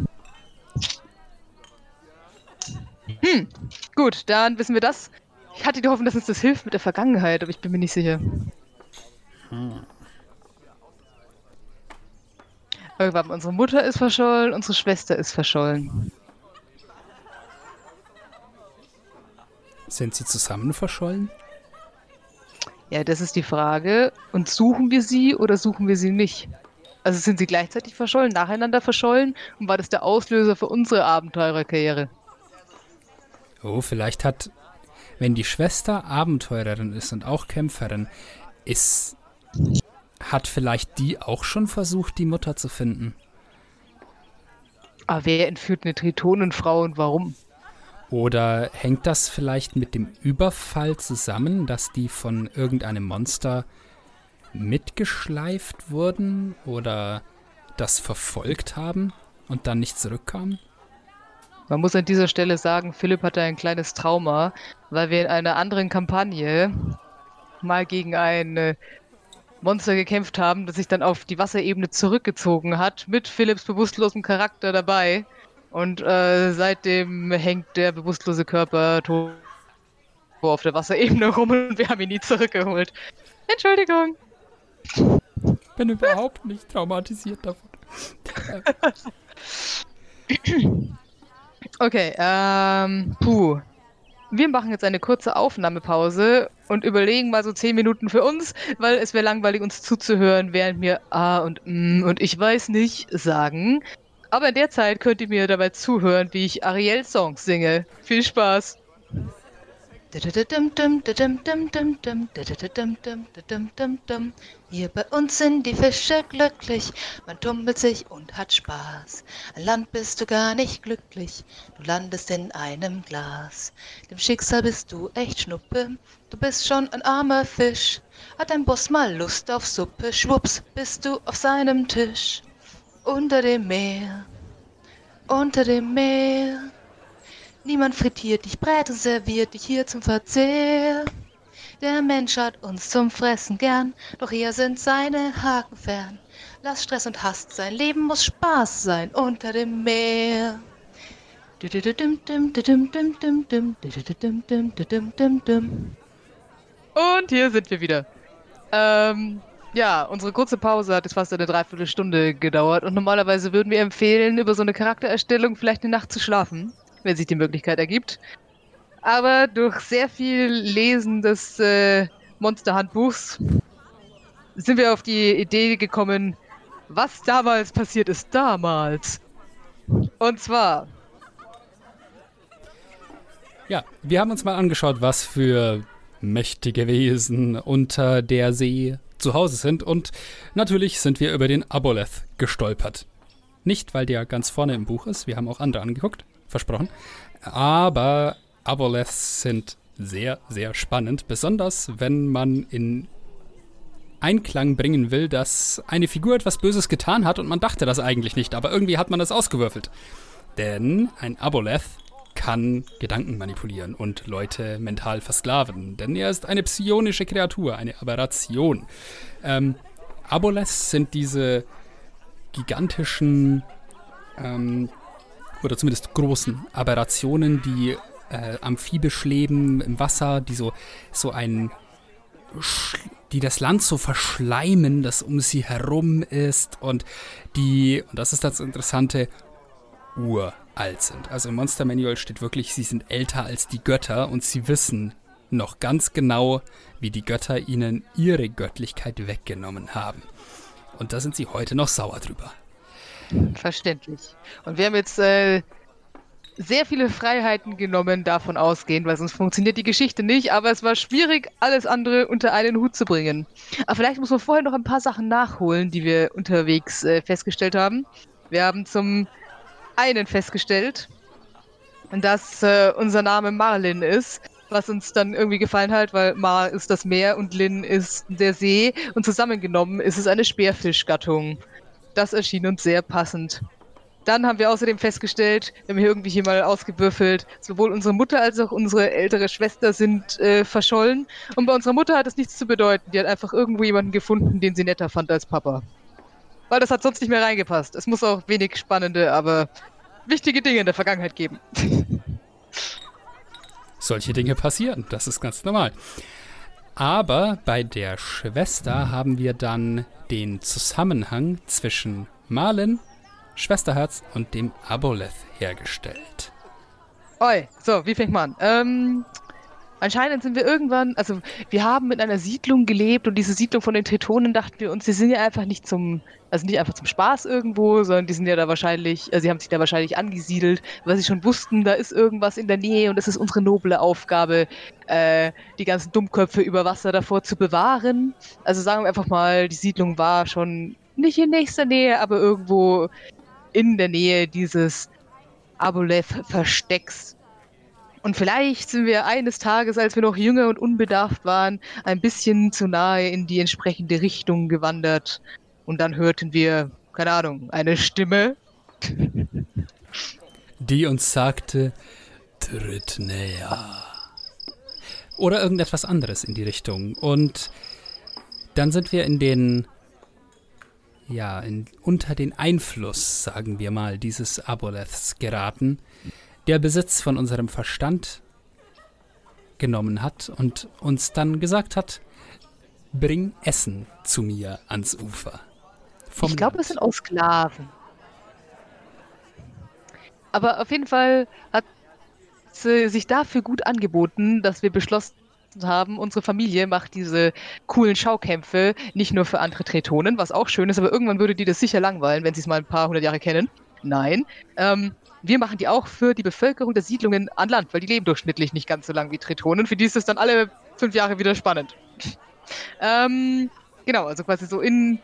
Hm, gut, dann wissen wir das. Ich hatte die Hoffnung, dass uns das hilft mit der Vergangenheit, aber ich bin mir nicht sicher. Hm. Aber unsere Mutter ist verschollen, unsere Schwester ist verschollen. Sind sie zusammen verschollen? Ja, das ist die Frage. Und suchen wir sie oder suchen wir sie nicht? Also sind sie gleichzeitig verschollen, nacheinander verschollen? Und war das der Auslöser für unsere Abenteurerkarriere? Oh, vielleicht hat, wenn die Schwester Abenteurerin ist und auch Kämpferin, ist, hat vielleicht die auch schon versucht, die Mutter zu finden. Aber ah, wer entführt eine Tritonenfrau und warum? Oder hängt das vielleicht mit dem Überfall zusammen, dass die von irgendeinem Monster mitgeschleift wurden oder das verfolgt haben und dann nicht zurückkamen? Man muss an dieser Stelle sagen, Philipp hatte ein kleines Trauma, weil wir in einer anderen Kampagne mal gegen ein äh, Monster gekämpft haben, das sich dann auf die Wasserebene zurückgezogen hat, mit Philipps bewusstlosem Charakter dabei. Und äh, seitdem hängt der bewusstlose Körper tot auf der Wasserebene rum und wir haben ihn nie zurückgeholt. Entschuldigung. Bin überhaupt nicht traumatisiert davon. Okay, ähm, puh. Wir machen jetzt eine kurze Aufnahmepause und überlegen mal so 10 Minuten für uns, weil es wäre langweilig, uns zuzuhören, während wir A und M und ich weiß nicht sagen. Aber in der Zeit könnt ihr mir dabei zuhören, wie ich Ariel-Songs singe. Viel Spaß! Hier bei uns sind die Fische glücklich, man tummelt sich und hat Spaß. Ein Land bist du gar nicht glücklich, du landest in einem Glas. Dem Schicksal bist du echt Schnuppe, du bist schon ein armer Fisch. Hat dein Boss mal Lust auf Suppe, schwupps, bist du auf seinem Tisch. Unter dem Meer, unter dem Meer. Niemand frittiert dich, brät und serviert dich hier zum Verzehr. Der Mensch hat uns zum Fressen gern, doch hier sind seine Haken fern. Lass Stress und Hass, sein Leben muss Spaß sein unter dem Meer. Und hier sind wir wieder. Ähm, ja, unsere kurze Pause hat jetzt fast eine Dreiviertelstunde gedauert und normalerweise würden wir empfehlen, über so eine Charaktererstellung vielleicht eine Nacht zu schlafen wenn sich die Möglichkeit ergibt. Aber durch sehr viel Lesen des äh, Monsterhandbuchs sind wir auf die Idee gekommen, was damals passiert ist damals. Und zwar. Ja, wir haben uns mal angeschaut, was für mächtige Wesen unter der See zu Hause sind und natürlich sind wir über den Aboleth gestolpert. Nicht, weil der ganz vorne im Buch ist, wir haben auch andere angeguckt, versprochen. Aber Aboleths sind sehr, sehr spannend, besonders wenn man in Einklang bringen will, dass eine Figur etwas Böses getan hat und man dachte das eigentlich nicht, aber irgendwie hat man das ausgewürfelt. Denn ein Aboleth kann Gedanken manipulieren und Leute mental versklaven, denn er ist eine psionische Kreatur, eine Aberration. Ähm, Aboleths sind diese gigantischen ähm, oder zumindest großen Aberrationen, die äh, amphibisch leben im Wasser, die so, so ein die das Land so verschleimen, das um sie herum ist und die, und das ist das Interessante, uralt sind. Also im Monster Manual steht wirklich, sie sind älter als die Götter und sie wissen noch ganz genau, wie die Götter ihnen ihre Göttlichkeit weggenommen haben. Und da sind sie heute noch sauer drüber. Verständlich. Und wir haben jetzt äh, sehr viele Freiheiten genommen, davon ausgehend, weil sonst funktioniert die Geschichte nicht. Aber es war schwierig, alles andere unter einen Hut zu bringen. Aber vielleicht muss man vorher noch ein paar Sachen nachholen, die wir unterwegs äh, festgestellt haben. Wir haben zum einen festgestellt, dass äh, unser Name Marlin ist, was uns dann irgendwie gefallen hat, weil Mar ist das Meer und Lin ist der See und zusammengenommen ist es eine Speerfischgattung. Das erschien uns sehr passend. Dann haben wir außerdem festgestellt, wir haben hier irgendwie hier mal ausgewürfelt, sowohl unsere Mutter als auch unsere ältere Schwester sind äh, verschollen. Und bei unserer Mutter hat es nichts zu bedeuten. Die hat einfach irgendwo jemanden gefunden, den sie netter fand als Papa. Weil das hat sonst nicht mehr reingepasst. Es muss auch wenig spannende, aber wichtige Dinge in der Vergangenheit geben. Solche Dinge passieren, das ist ganz normal. Aber bei der Schwester haben wir dann den Zusammenhang zwischen Marlin Schwesterherz und dem Aboleth hergestellt. Oi, so, wie fängt man an? Ähm, anscheinend sind wir irgendwann, also wir haben in einer Siedlung gelebt und diese Siedlung von den Tritonen dachten wir uns, die sind ja einfach nicht zum, also nicht einfach zum Spaß irgendwo, sondern die sind ja da wahrscheinlich, also sie haben sich da wahrscheinlich angesiedelt, weil sie schon wussten, da ist irgendwas in der Nähe und es ist unsere noble Aufgabe, äh, die ganzen Dummköpfe über Wasser davor zu bewahren. Also sagen wir einfach mal, die Siedlung war schon nicht in nächster Nähe, aber irgendwo in der Nähe dieses Aboleth-Verstecks. Und vielleicht sind wir eines Tages, als wir noch jünger und unbedarft waren, ein bisschen zu nahe in die entsprechende Richtung gewandert. Und dann hörten wir, keine Ahnung, eine Stimme. Die uns sagte, tritt näher. Oder irgendetwas anderes in die Richtung. Und dann sind wir in den ja, in, unter den Einfluss, sagen wir mal, dieses Aboleths geraten, der Besitz von unserem Verstand genommen hat und uns dann gesagt hat, bring Essen zu mir ans Ufer. ich glaube, es sind auch Sklaven. Aber auf jeden Fall hat sie sich dafür gut angeboten, dass wir beschlossen haben, unsere Familie macht diese coolen Schaukämpfe nicht nur für andere Tretonen, was auch schön ist, aber irgendwann würde die das sicher langweilen, wenn sie es mal ein paar hundert Jahre kennen. Nein. Ähm, wir machen die auch für die Bevölkerung der Siedlungen an Land, weil die leben durchschnittlich nicht ganz so lang wie Tretonen. Für die ist es dann alle fünf Jahre wieder spannend. ähm, genau, also quasi so in,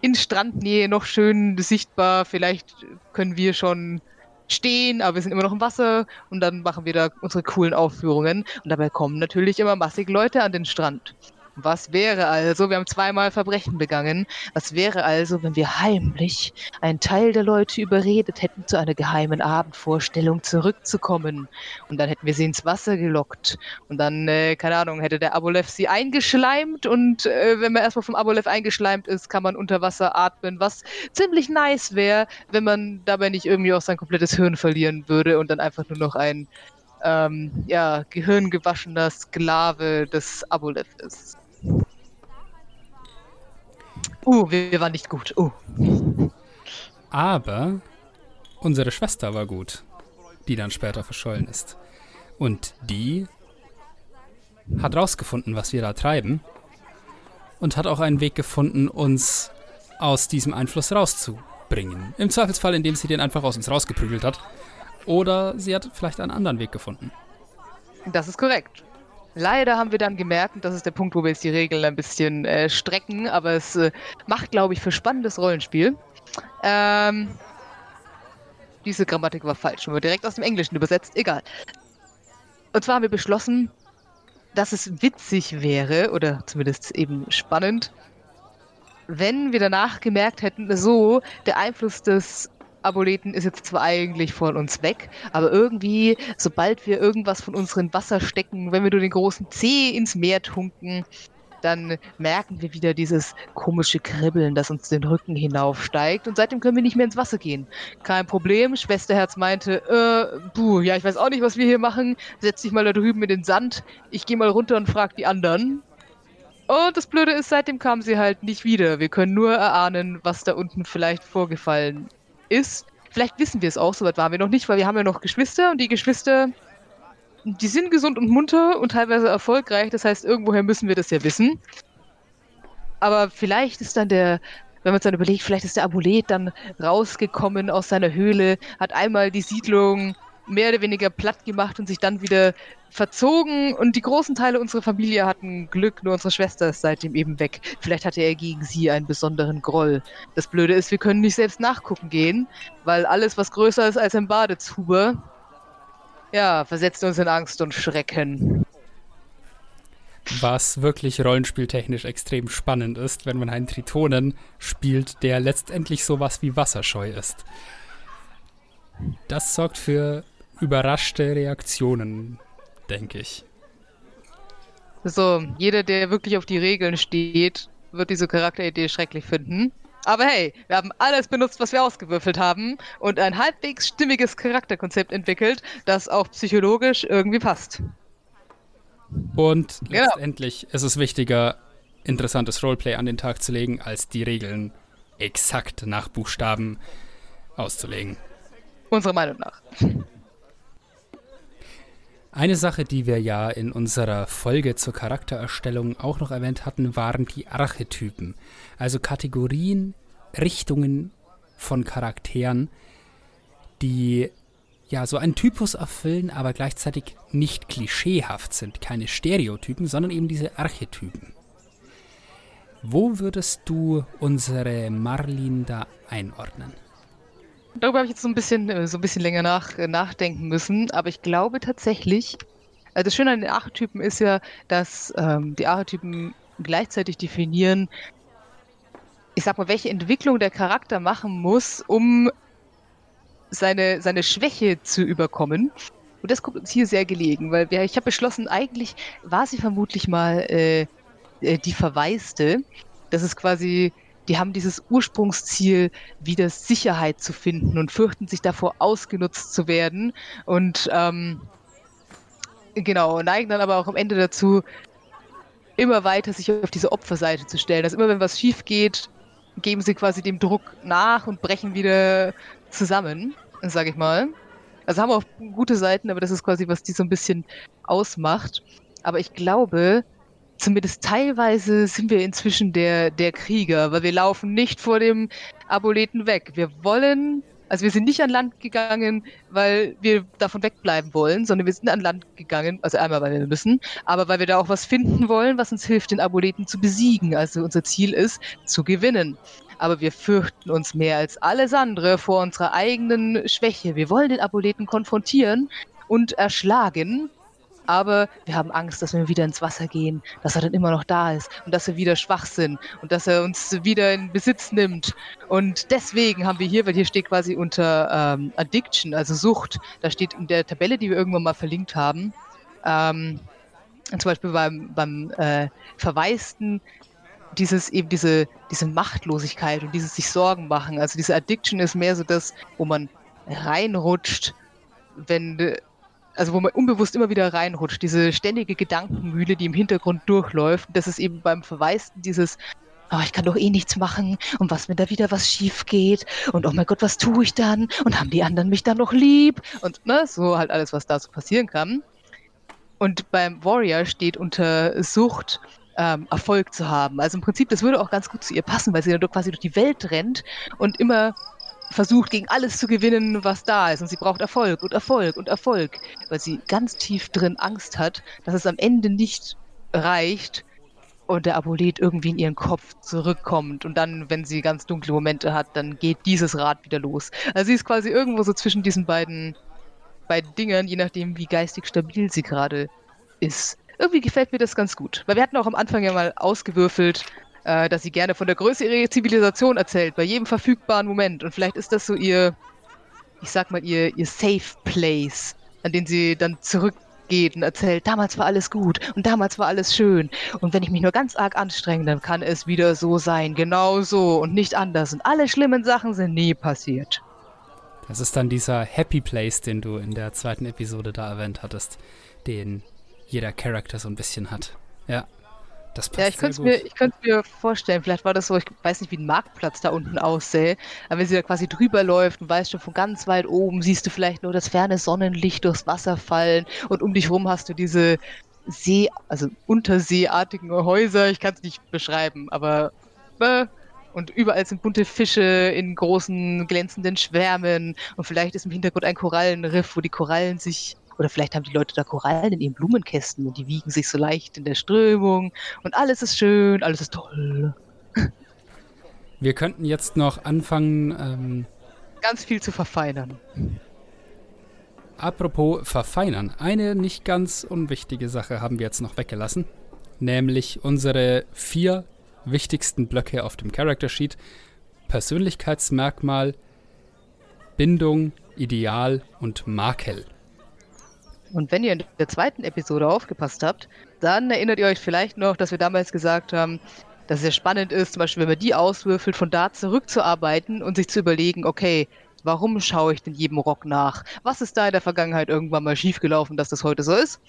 in Strandnähe noch schön sichtbar. Vielleicht können wir schon stehen, aber wir sind immer noch im Wasser und dann machen wir da unsere coolen Aufführungen und dabei kommen natürlich immer massig Leute an den Strand. Was wäre also, wir haben zweimal Verbrechen begangen, was wäre also, wenn wir heimlich einen Teil der Leute überredet hätten, zu einer geheimen Abendvorstellung zurückzukommen? Und dann hätten wir sie ins Wasser gelockt. Und dann, äh, keine Ahnung, hätte der Abolef sie eingeschleimt. Und äh, wenn man erstmal vom Abolef eingeschleimt ist, kann man unter Wasser atmen, was ziemlich nice wäre, wenn man dabei nicht irgendwie auch sein komplettes Hirn verlieren würde und dann einfach nur noch ein ähm, ja, gehirngewaschener Sklave des Abolef ist. Uh, wir waren nicht gut. Uh. Aber unsere Schwester war gut, die dann später verschollen ist. Und die hat rausgefunden, was wir da treiben. Und hat auch einen Weg gefunden, uns aus diesem Einfluss rauszubringen. Im Zweifelsfall, indem sie den einfach aus uns rausgeprügelt hat. Oder sie hat vielleicht einen anderen Weg gefunden. Das ist korrekt. Leider haben wir dann gemerkt, und das ist der Punkt, wo wir jetzt die Regeln ein bisschen äh, strecken, aber es äh, macht, glaube ich, für spannendes Rollenspiel. Ähm, diese Grammatik war falsch, wir direkt aus dem Englischen übersetzt, egal. Und zwar haben wir beschlossen, dass es witzig wäre, oder zumindest eben spannend, wenn wir danach gemerkt hätten, so, der Einfluss des Aboleten ist jetzt zwar eigentlich von uns weg, aber irgendwie, sobald wir irgendwas von unseren Wasser stecken, wenn wir nur den großen Zeh ins Meer tunken, dann merken wir wieder dieses komische Kribbeln, das uns den Rücken hinaufsteigt und seitdem können wir nicht mehr ins Wasser gehen. Kein Problem, Schwesterherz meinte, äh, buh, ja, ich weiß auch nicht, was wir hier machen, setz dich mal da drüben in den Sand, ich gehe mal runter und frag die anderen. Und das Blöde ist, seitdem kam sie halt nicht wieder. Wir können nur erahnen, was da unten vielleicht vorgefallen ist. Vielleicht wissen wir es auch, soweit waren wir noch nicht, weil wir haben ja noch Geschwister und die Geschwister die sind gesund und munter und teilweise erfolgreich. Das heißt, irgendwoher müssen wir das ja wissen. Aber vielleicht ist dann der, wenn man es dann überlegt, vielleicht ist der Amulet dann rausgekommen aus seiner Höhle, hat einmal die Siedlung mehr oder weniger platt gemacht und sich dann wieder verzogen. Und die großen Teile unserer Familie hatten Glück, nur unsere Schwester ist seitdem eben weg. Vielleicht hatte er gegen sie einen besonderen Groll. Das Blöde ist, wir können nicht selbst nachgucken gehen, weil alles, was größer ist als ein Badezuber, ja, versetzt uns in Angst und Schrecken. Was wirklich rollenspieltechnisch extrem spannend ist, wenn man einen Tritonen spielt, der letztendlich sowas wie wasserscheu ist. Das sorgt für überraschte Reaktionen, denke ich. So, jeder, der wirklich auf die Regeln steht, wird diese Charakteridee schrecklich finden. Aber hey, wir haben alles benutzt, was wir ausgewürfelt haben und ein halbwegs stimmiges Charakterkonzept entwickelt, das auch psychologisch irgendwie passt. Und ja. letztendlich ist es wichtiger, interessantes Roleplay an den Tag zu legen, als die Regeln exakt nach Buchstaben auszulegen. Unserer Meinung nach. Eine Sache, die wir ja in unserer Folge zur Charaktererstellung auch noch erwähnt hatten, waren die Archetypen. Also Kategorien, Richtungen von Charakteren, die ja so einen Typus erfüllen, aber gleichzeitig nicht klischeehaft sind. Keine Stereotypen, sondern eben diese Archetypen. Wo würdest du unsere Marlin da einordnen? Darüber habe ich jetzt so ein bisschen, äh, so ein bisschen länger nach, äh, nachdenken müssen, aber ich glaube tatsächlich, also das Schöne an den Archetypen ist ja, dass ähm, die Archetypen gleichzeitig definieren, ich sag mal, welche Entwicklung der Charakter machen muss, um seine, seine Schwäche zu überkommen. Und das kommt uns hier sehr gelegen, weil wir, ich habe beschlossen, eigentlich war sie vermutlich mal äh, äh die Verwaiste. Das ist quasi die haben dieses Ursprungsziel, wieder Sicherheit zu finden und fürchten sich davor, ausgenutzt zu werden. Und ähm, genau, neigen dann aber auch am Ende dazu, immer weiter sich auf diese Opferseite zu stellen. Dass immer, wenn was schief geht, geben sie quasi dem Druck nach und brechen wieder zusammen, sage ich mal. Also haben auch gute Seiten, aber das ist quasi, was die so ein bisschen ausmacht. Aber ich glaube, zumindest teilweise sind wir inzwischen der, der Krieger, weil wir laufen nicht vor dem Aboleten weg. Wir wollen, also wir sind nicht an Land gegangen, weil wir davon wegbleiben wollen, sondern wir sind an Land gegangen, also einmal, weil wir müssen, aber weil wir da auch was finden wollen, was uns hilft, den Aboleten zu besiegen. Also unser Ziel ist, zu gewinnen. Aber wir fürchten uns mehr als alles andere vor unserer eigenen Schwäche. Wir wollen den Aboleten konfrontieren und erschlagen, aber wir haben Angst, dass wir wieder ins Wasser gehen, dass er dann immer noch da ist und dass wir wieder schwach sind und dass er uns wieder in Besitz nimmt. Und deswegen haben wir hier, weil hier steht quasi unter ähm, Addiction, also Sucht, da steht in der Tabelle, die wir irgendwann mal verlinkt haben, ähm, zum Beispiel beim, beim äh, Verwaisten dieses eben diese, diese Machtlosigkeit und dieses sich Sorgen machen. Also diese Addiction ist mehr so das, wo man reinrutscht, wenn also wo man unbewusst immer wieder reinrutscht, diese ständige Gedankenmühle, die im Hintergrund durchläuft. Das ist eben beim Verwaisten dieses, oh, ich kann doch eh nichts machen und was, wenn da wieder was schief geht und oh mein Gott, was tue ich dann und haben die anderen mich dann noch lieb und ne, so halt alles, was da so passieren kann. Und beim Warrior steht unter Sucht, ähm, Erfolg zu haben. Also im Prinzip, das würde auch ganz gut zu ihr passen, weil sie dann quasi durch die Welt rennt und immer versucht, gegen alles zu gewinnen, was da ist. Und sie braucht Erfolg und Erfolg und Erfolg, weil sie ganz tief drin Angst hat, dass es am Ende nicht reicht und der Apolet irgendwie in ihren Kopf zurückkommt. Und dann, wenn sie ganz dunkle Momente hat, dann geht dieses Rad wieder los. Also sie ist quasi irgendwo so zwischen diesen beiden, beiden Dingern, je nachdem, wie geistig stabil sie gerade ist. Irgendwie gefällt mir das ganz gut. Weil wir hatten auch am Anfang ja mal ausgewürfelt, äh, dass sie gerne von der Größe ihrer Zivilisation erzählt, bei jedem verfügbaren Moment. Und vielleicht ist das so ihr, ich sag mal, ihr, ihr Safe Place, an den sie dann zurückgeht und erzählt, damals war alles gut und damals war alles schön. Und wenn ich mich nur ganz arg anstrenge, dann kann es wieder so sein, genau so und nicht anders. Und alle schlimmen Sachen sind nie passiert. Das ist dann dieser Happy Place, den du in der zweiten Episode da erwähnt hattest, den jeder Charakter so ein bisschen hat. Ja. Das passt ja, ich könnte mir, ich könnte mir vorstellen, vielleicht war das so, ich weiß nicht, wie ein Marktplatz da unten aussähe, aber wenn sie da quasi drüber läuft und weißt schon von ganz weit oben, siehst du vielleicht nur das ferne Sonnenlicht durchs Wasser fallen und um dich rum hast du diese See, also unterseeartigen Häuser, ich kann es nicht beschreiben, aber äh, und überall sind bunte Fische in großen glänzenden Schwärmen. Und vielleicht ist im Hintergrund ein Korallenriff, wo die Korallen sich oder vielleicht haben die Leute da Korallen in ihren Blumenkästen und die wiegen sich so leicht in der Strömung und alles ist schön, alles ist toll. Wir könnten jetzt noch anfangen. Ähm, ganz viel zu verfeinern. Apropos verfeinern, eine nicht ganz unwichtige Sache haben wir jetzt noch weggelassen, nämlich unsere vier wichtigsten Blöcke auf dem Character Sheet: Persönlichkeitsmerkmal, Bindung, Ideal und Makel. Und wenn ihr in der zweiten Episode aufgepasst habt, dann erinnert ihr euch vielleicht noch, dass wir damals gesagt haben, dass es sehr spannend ist, zum Beispiel, wenn man die auswürfelt, von da zurückzuarbeiten und sich zu überlegen, okay, warum schaue ich denn jedem Rock nach? Was ist da in der Vergangenheit irgendwann mal schiefgelaufen, dass das heute so ist?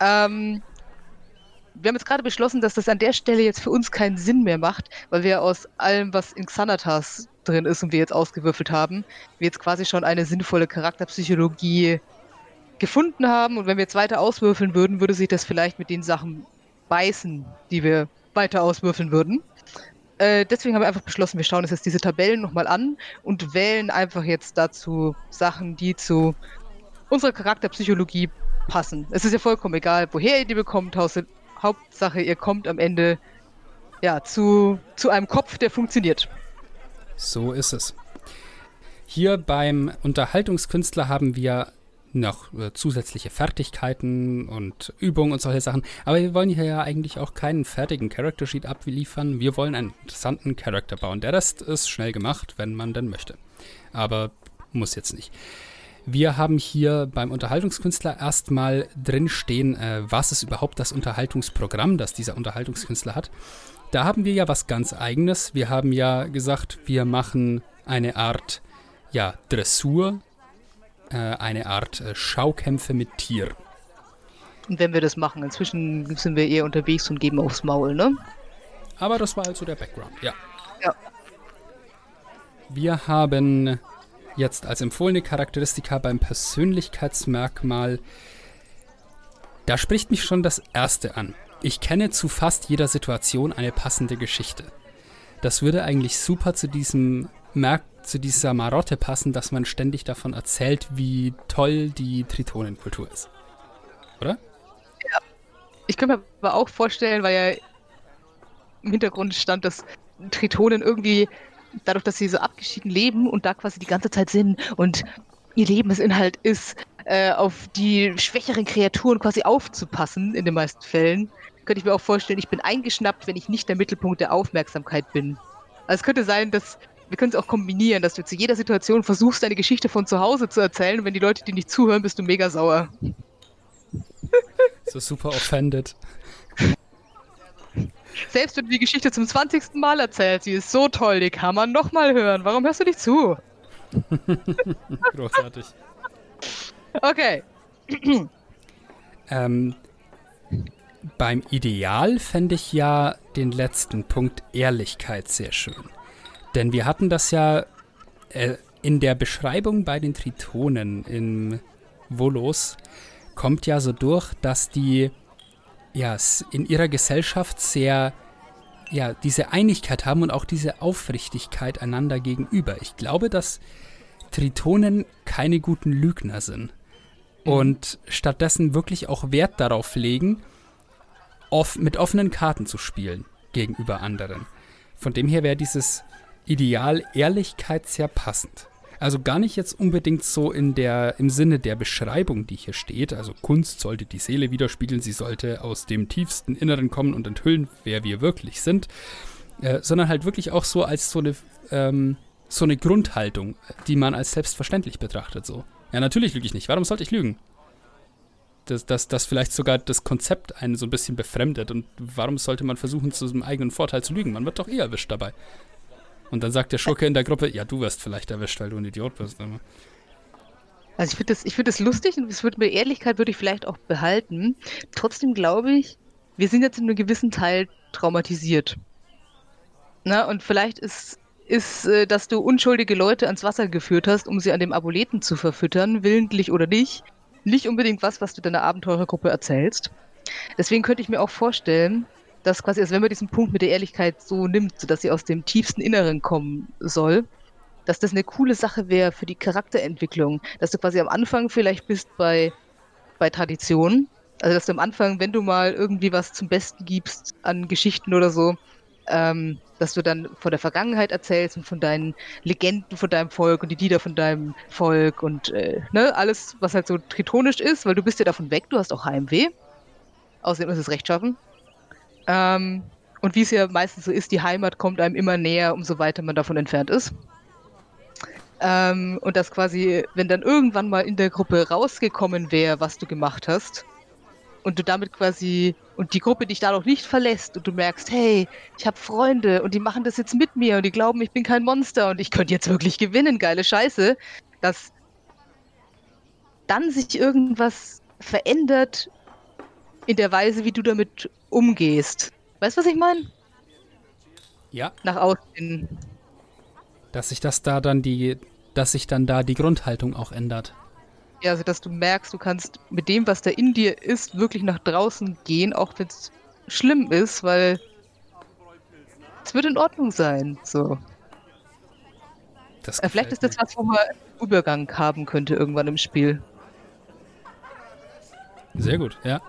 Ähm, wir haben jetzt gerade beschlossen, dass das an der Stelle jetzt für uns keinen Sinn mehr macht, weil wir aus allem, was in Xanatas drin ist und wir jetzt ausgewürfelt haben, wir jetzt quasi schon eine sinnvolle Charakterpsychologie gefunden haben. Und wenn wir jetzt weiter auswürfeln würden, würde sich das vielleicht mit den Sachen beißen, die wir weiter auswürfeln würden. Äh, deswegen haben wir einfach beschlossen, wir schauen uns jetzt diese Tabellen nochmal an und wählen einfach jetzt dazu Sachen, die zu unserer Charakterpsychologie passen. Es ist ja vollkommen egal, woher ihr die bekommt. Hauptsache, ihr kommt am Ende ja, zu, zu einem Kopf, der funktioniert. So ist es. Hier beim Unterhaltungskünstler haben wir noch äh, zusätzliche Fertigkeiten und Übungen und solche Sachen. Aber wir wollen hier ja eigentlich auch keinen fertigen Character Sheet abliefern. Wir wollen einen interessanten Charakter bauen. Der Rest ist schnell gemacht, wenn man denn möchte. Aber muss jetzt nicht. Wir haben hier beim Unterhaltungskünstler erstmal drinstehen, äh, was ist überhaupt das Unterhaltungsprogramm, das dieser Unterhaltungskünstler hat. Da haben wir ja was ganz eigenes. Wir haben ja gesagt, wir machen eine Art ja, Dressur äh, eine Art äh, Schaukämpfe mit Tier. Und wenn wir das machen, inzwischen sind wir eher unterwegs und geben aufs Maul, ne? Aber das war also der Background, ja. Ja. Wir haben jetzt als empfohlene Charakteristika beim Persönlichkeitsmerkmal. Da spricht mich schon das erste an. Ich kenne zu fast jeder Situation eine passende Geschichte. Das würde eigentlich super zu diesem Merk zu dieser Marotte passen, dass man ständig davon erzählt, wie toll die Tritonenkultur ist. Oder? Ja. Ich könnte mir aber auch vorstellen, weil ja im Hintergrund stand, dass Tritonen irgendwie, dadurch, dass sie so abgeschieden leben und da quasi die ganze Zeit sind und ihr Lebensinhalt ist, äh, auf die schwächeren Kreaturen quasi aufzupassen, in den meisten Fällen, könnte ich mir auch vorstellen, ich bin eingeschnappt, wenn ich nicht der Mittelpunkt der Aufmerksamkeit bin. Also es könnte sein, dass wir können es auch kombinieren, dass du zu jeder Situation versuchst, deine Geschichte von zu Hause zu erzählen und wenn die Leute dir nicht zuhören, bist du mega sauer. So super offended. Selbst wenn du die Geschichte zum 20. Mal erzählst, sie ist so toll, die kann man nochmal hören. Warum hörst du nicht zu? Großartig. Okay. ähm, beim Ideal fände ich ja den letzten Punkt Ehrlichkeit sehr schön. Denn wir hatten das ja äh, in der Beschreibung bei den Tritonen in Volos kommt ja so durch, dass die ja in ihrer Gesellschaft sehr ja diese Einigkeit haben und auch diese Aufrichtigkeit einander gegenüber. Ich glaube, dass Tritonen keine guten Lügner sind mhm. und stattdessen wirklich auch Wert darauf legen, off mit offenen Karten zu spielen gegenüber anderen. Von dem her wäre dieses Ideal Ehrlichkeit sehr passend. Also gar nicht jetzt unbedingt so in der, im Sinne der Beschreibung, die hier steht. Also Kunst sollte die Seele widerspiegeln, sie sollte aus dem tiefsten Inneren kommen und enthüllen, wer wir wirklich sind. Äh, sondern halt wirklich auch so als so eine, ähm, so eine Grundhaltung, die man als selbstverständlich betrachtet. So. Ja, natürlich lüge ich nicht. Warum sollte ich lügen? Dass das, das vielleicht sogar das Konzept einen so ein bisschen befremdet. Und warum sollte man versuchen, zu seinem eigenen Vorteil zu lügen? Man wird doch eh erwischt dabei. Und dann sagt der Schurke in der Gruppe, ja, du wirst vielleicht erwischt, weil du ein Idiot bist. Aber. Also ich finde das, find das lustig und es würde mir Ehrlichkeit würde ich vielleicht auch behalten. Trotzdem glaube ich, wir sind jetzt in einem gewissen Teil traumatisiert. Na, und vielleicht ist, ist, äh, dass du unschuldige Leute ans Wasser geführt hast, um sie an dem Aboleten zu verfüttern, willentlich oder nicht, nicht unbedingt was, was du deiner Abenteurergruppe erzählst. Deswegen könnte ich mir auch vorstellen, dass quasi, also wenn man diesen Punkt mit der Ehrlichkeit so nimmt, dass sie aus dem tiefsten Inneren kommen soll, dass das eine coole Sache wäre für die Charakterentwicklung, dass du quasi am Anfang vielleicht bist bei, bei Tradition, also dass du am Anfang, wenn du mal irgendwie was zum Besten gibst an Geschichten oder so, ähm, dass du dann von der Vergangenheit erzählst und von deinen Legenden von deinem Volk und die Lieder von deinem Volk und äh, ne, alles, was halt so tritonisch ist, weil du bist ja davon weg, du hast auch Heimweh. Außerdem ist es rechtschaffen. Ähm, und wie es ja meistens so ist, die Heimat kommt einem immer näher, umso weiter man davon entfernt ist. Ähm, und das quasi, wenn dann irgendwann mal in der Gruppe rausgekommen wäre, was du gemacht hast, und du damit quasi und die Gruppe dich da noch nicht verlässt und du merkst, hey, ich habe Freunde und die machen das jetzt mit mir und die glauben, ich bin kein Monster und ich könnte jetzt wirklich gewinnen, geile Scheiße, dass dann sich irgendwas verändert in der Weise, wie du damit umgehst. Weißt du, was ich meine? Ja. Nach außen. Dass sich das da dann die, dass sich dann da die Grundhaltung auch ändert. Ja, also dass du merkst, du kannst mit dem, was da in dir ist, wirklich nach draußen gehen, auch wenn es schlimm ist, weil es wird in Ordnung sein. So. Äh, vielleicht ist das was, wo man Übergang haben könnte irgendwann im Spiel. Sehr gut, ja.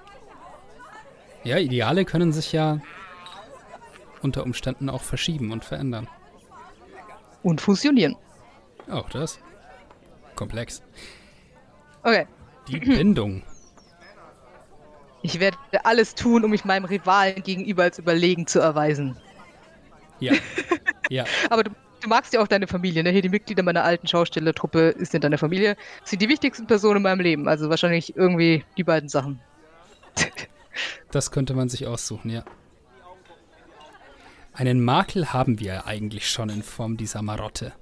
Ja, Ideale können sich ja unter Umständen auch verschieben und verändern. Und fusionieren. Auch das. Komplex. Okay. Die Bindung. Ich werde alles tun, um mich meinem Rivalen gegenüber als überlegen zu erweisen. Ja. ja. Aber du, du, magst ja auch deine Familie, ne? Hier die Mitglieder meiner alten Schaustellertruppe ist in deiner Familie. Sind die wichtigsten Personen in meinem Leben. Also wahrscheinlich irgendwie die beiden Sachen. das könnte man sich aussuchen, ja. Einen Makel haben wir eigentlich schon in Form dieser Marotte.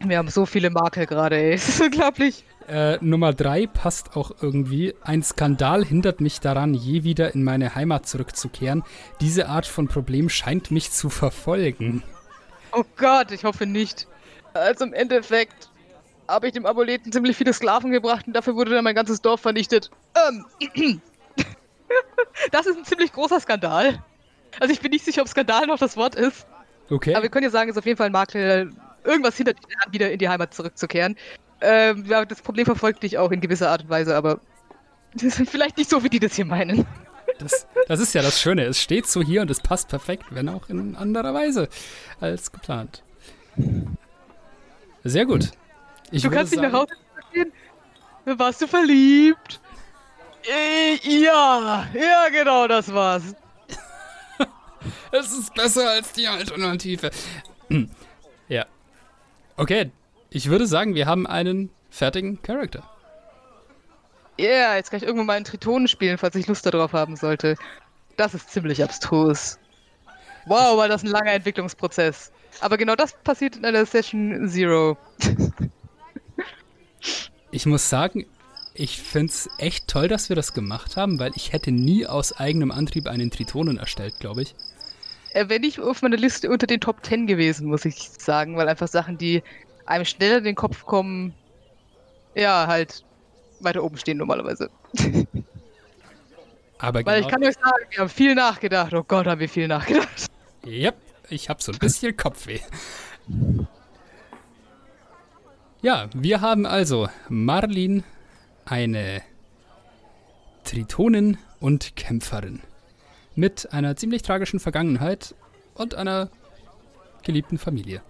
Wir haben so viele Makel gerade, ey. Das ist unglaublich. Äh, Nummer drei passt auch irgendwie. Ein Skandal hindert mich daran, je wieder in meine Heimat zurückzukehren. Diese Art von Problem scheint mich zu verfolgen. Oh Gott, ich hoffe nicht. Also im Endeffekt habe ich dem Aboleten ziemlich viele Sklaven gebracht und dafür wurde dann mein ganzes Dorf vernichtet. Ähm. das ist ein ziemlich großer Skandal. Also ich bin nicht sicher, ob Skandal noch das Wort ist. Okay. Aber wir können ja sagen, es ist auf jeden Fall ein Makel, irgendwas hindert dich daran, wieder in die Heimat zurückzukehren. Ähm, ja, das Problem verfolgt dich auch in gewisser Art und Weise, aber das ist vielleicht nicht so, wie die das hier meinen. Das, das ist ja das Schöne. Es steht so hier und es passt perfekt, wenn auch in anderer Weise als geplant. Sehr gut. Ich du kannst nicht nach Hause gehen. Warst du verliebt? Äh, ja, ja, genau, das war's. Es ist besser als die Alternative. Ja. Okay, ich würde sagen, wir haben einen fertigen Charakter. Ja, yeah, jetzt kann ich irgendwann mal einen Tritonen spielen, falls ich Lust darauf haben sollte. Das ist ziemlich abstrus. Wow, war das ein langer Entwicklungsprozess. Aber genau das passiert in einer Session Zero. ich muss sagen, ich finde es echt toll, dass wir das gemacht haben, weil ich hätte nie aus eigenem Antrieb einen Tritonen erstellt, glaube ich. Äh, wenn ich auf meiner Liste unter den Top 10 gewesen, muss ich sagen, weil einfach Sachen, die einem schneller in den Kopf kommen, ja, halt weiter oben stehen normalerweise. Aber Weil genau ich kann euch sagen, wir haben viel nachgedacht. Oh Gott, haben wir viel nachgedacht. Yep, ich habe so ein bisschen Kopfweh. Ja, wir haben also Marlin, eine Tritonin und Kämpferin mit einer ziemlich tragischen Vergangenheit und einer geliebten Familie.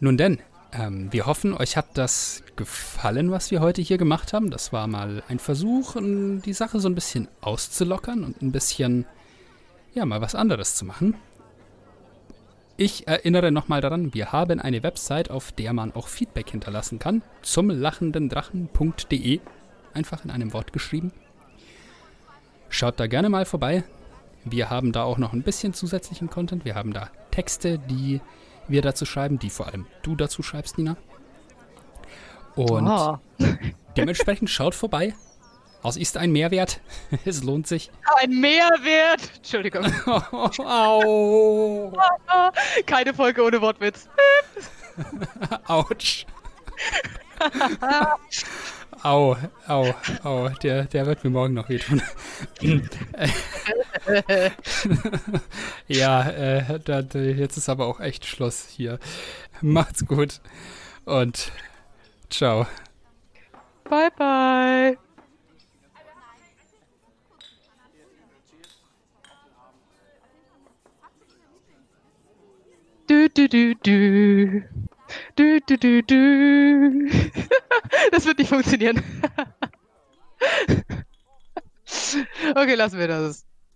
Nun denn, ähm, wir hoffen, euch hat das gefallen, was wir heute hier gemacht haben. Das war mal ein Versuch, die Sache so ein bisschen auszulockern und ein bisschen, ja, mal was anderes zu machen. Ich erinnere nochmal daran, wir haben eine Website, auf der man auch Feedback hinterlassen kann. Zum lachendendrachen.de. Einfach in einem Wort geschrieben. Schaut da gerne mal vorbei. Wir haben da auch noch ein bisschen zusätzlichen Content. Wir haben da Texte, die wir dazu schreiben, die vor allem du dazu schreibst, Nina. Und oh. dementsprechend schaut vorbei Haus ist ein Mehrwert. es lohnt sich. Ein Mehrwert. Entschuldigung. Au. Keine Folge ohne Wortwitz. Autsch. Au, au, au. Der, der wird mir morgen noch wehtun. ja, äh, da, jetzt ist aber auch echt Schluss hier. Macht's gut und ciao. Bye, bye. Du, du, du, du. Du, du, du, du. Das wird nicht funktionieren. Okay, lassen wir das.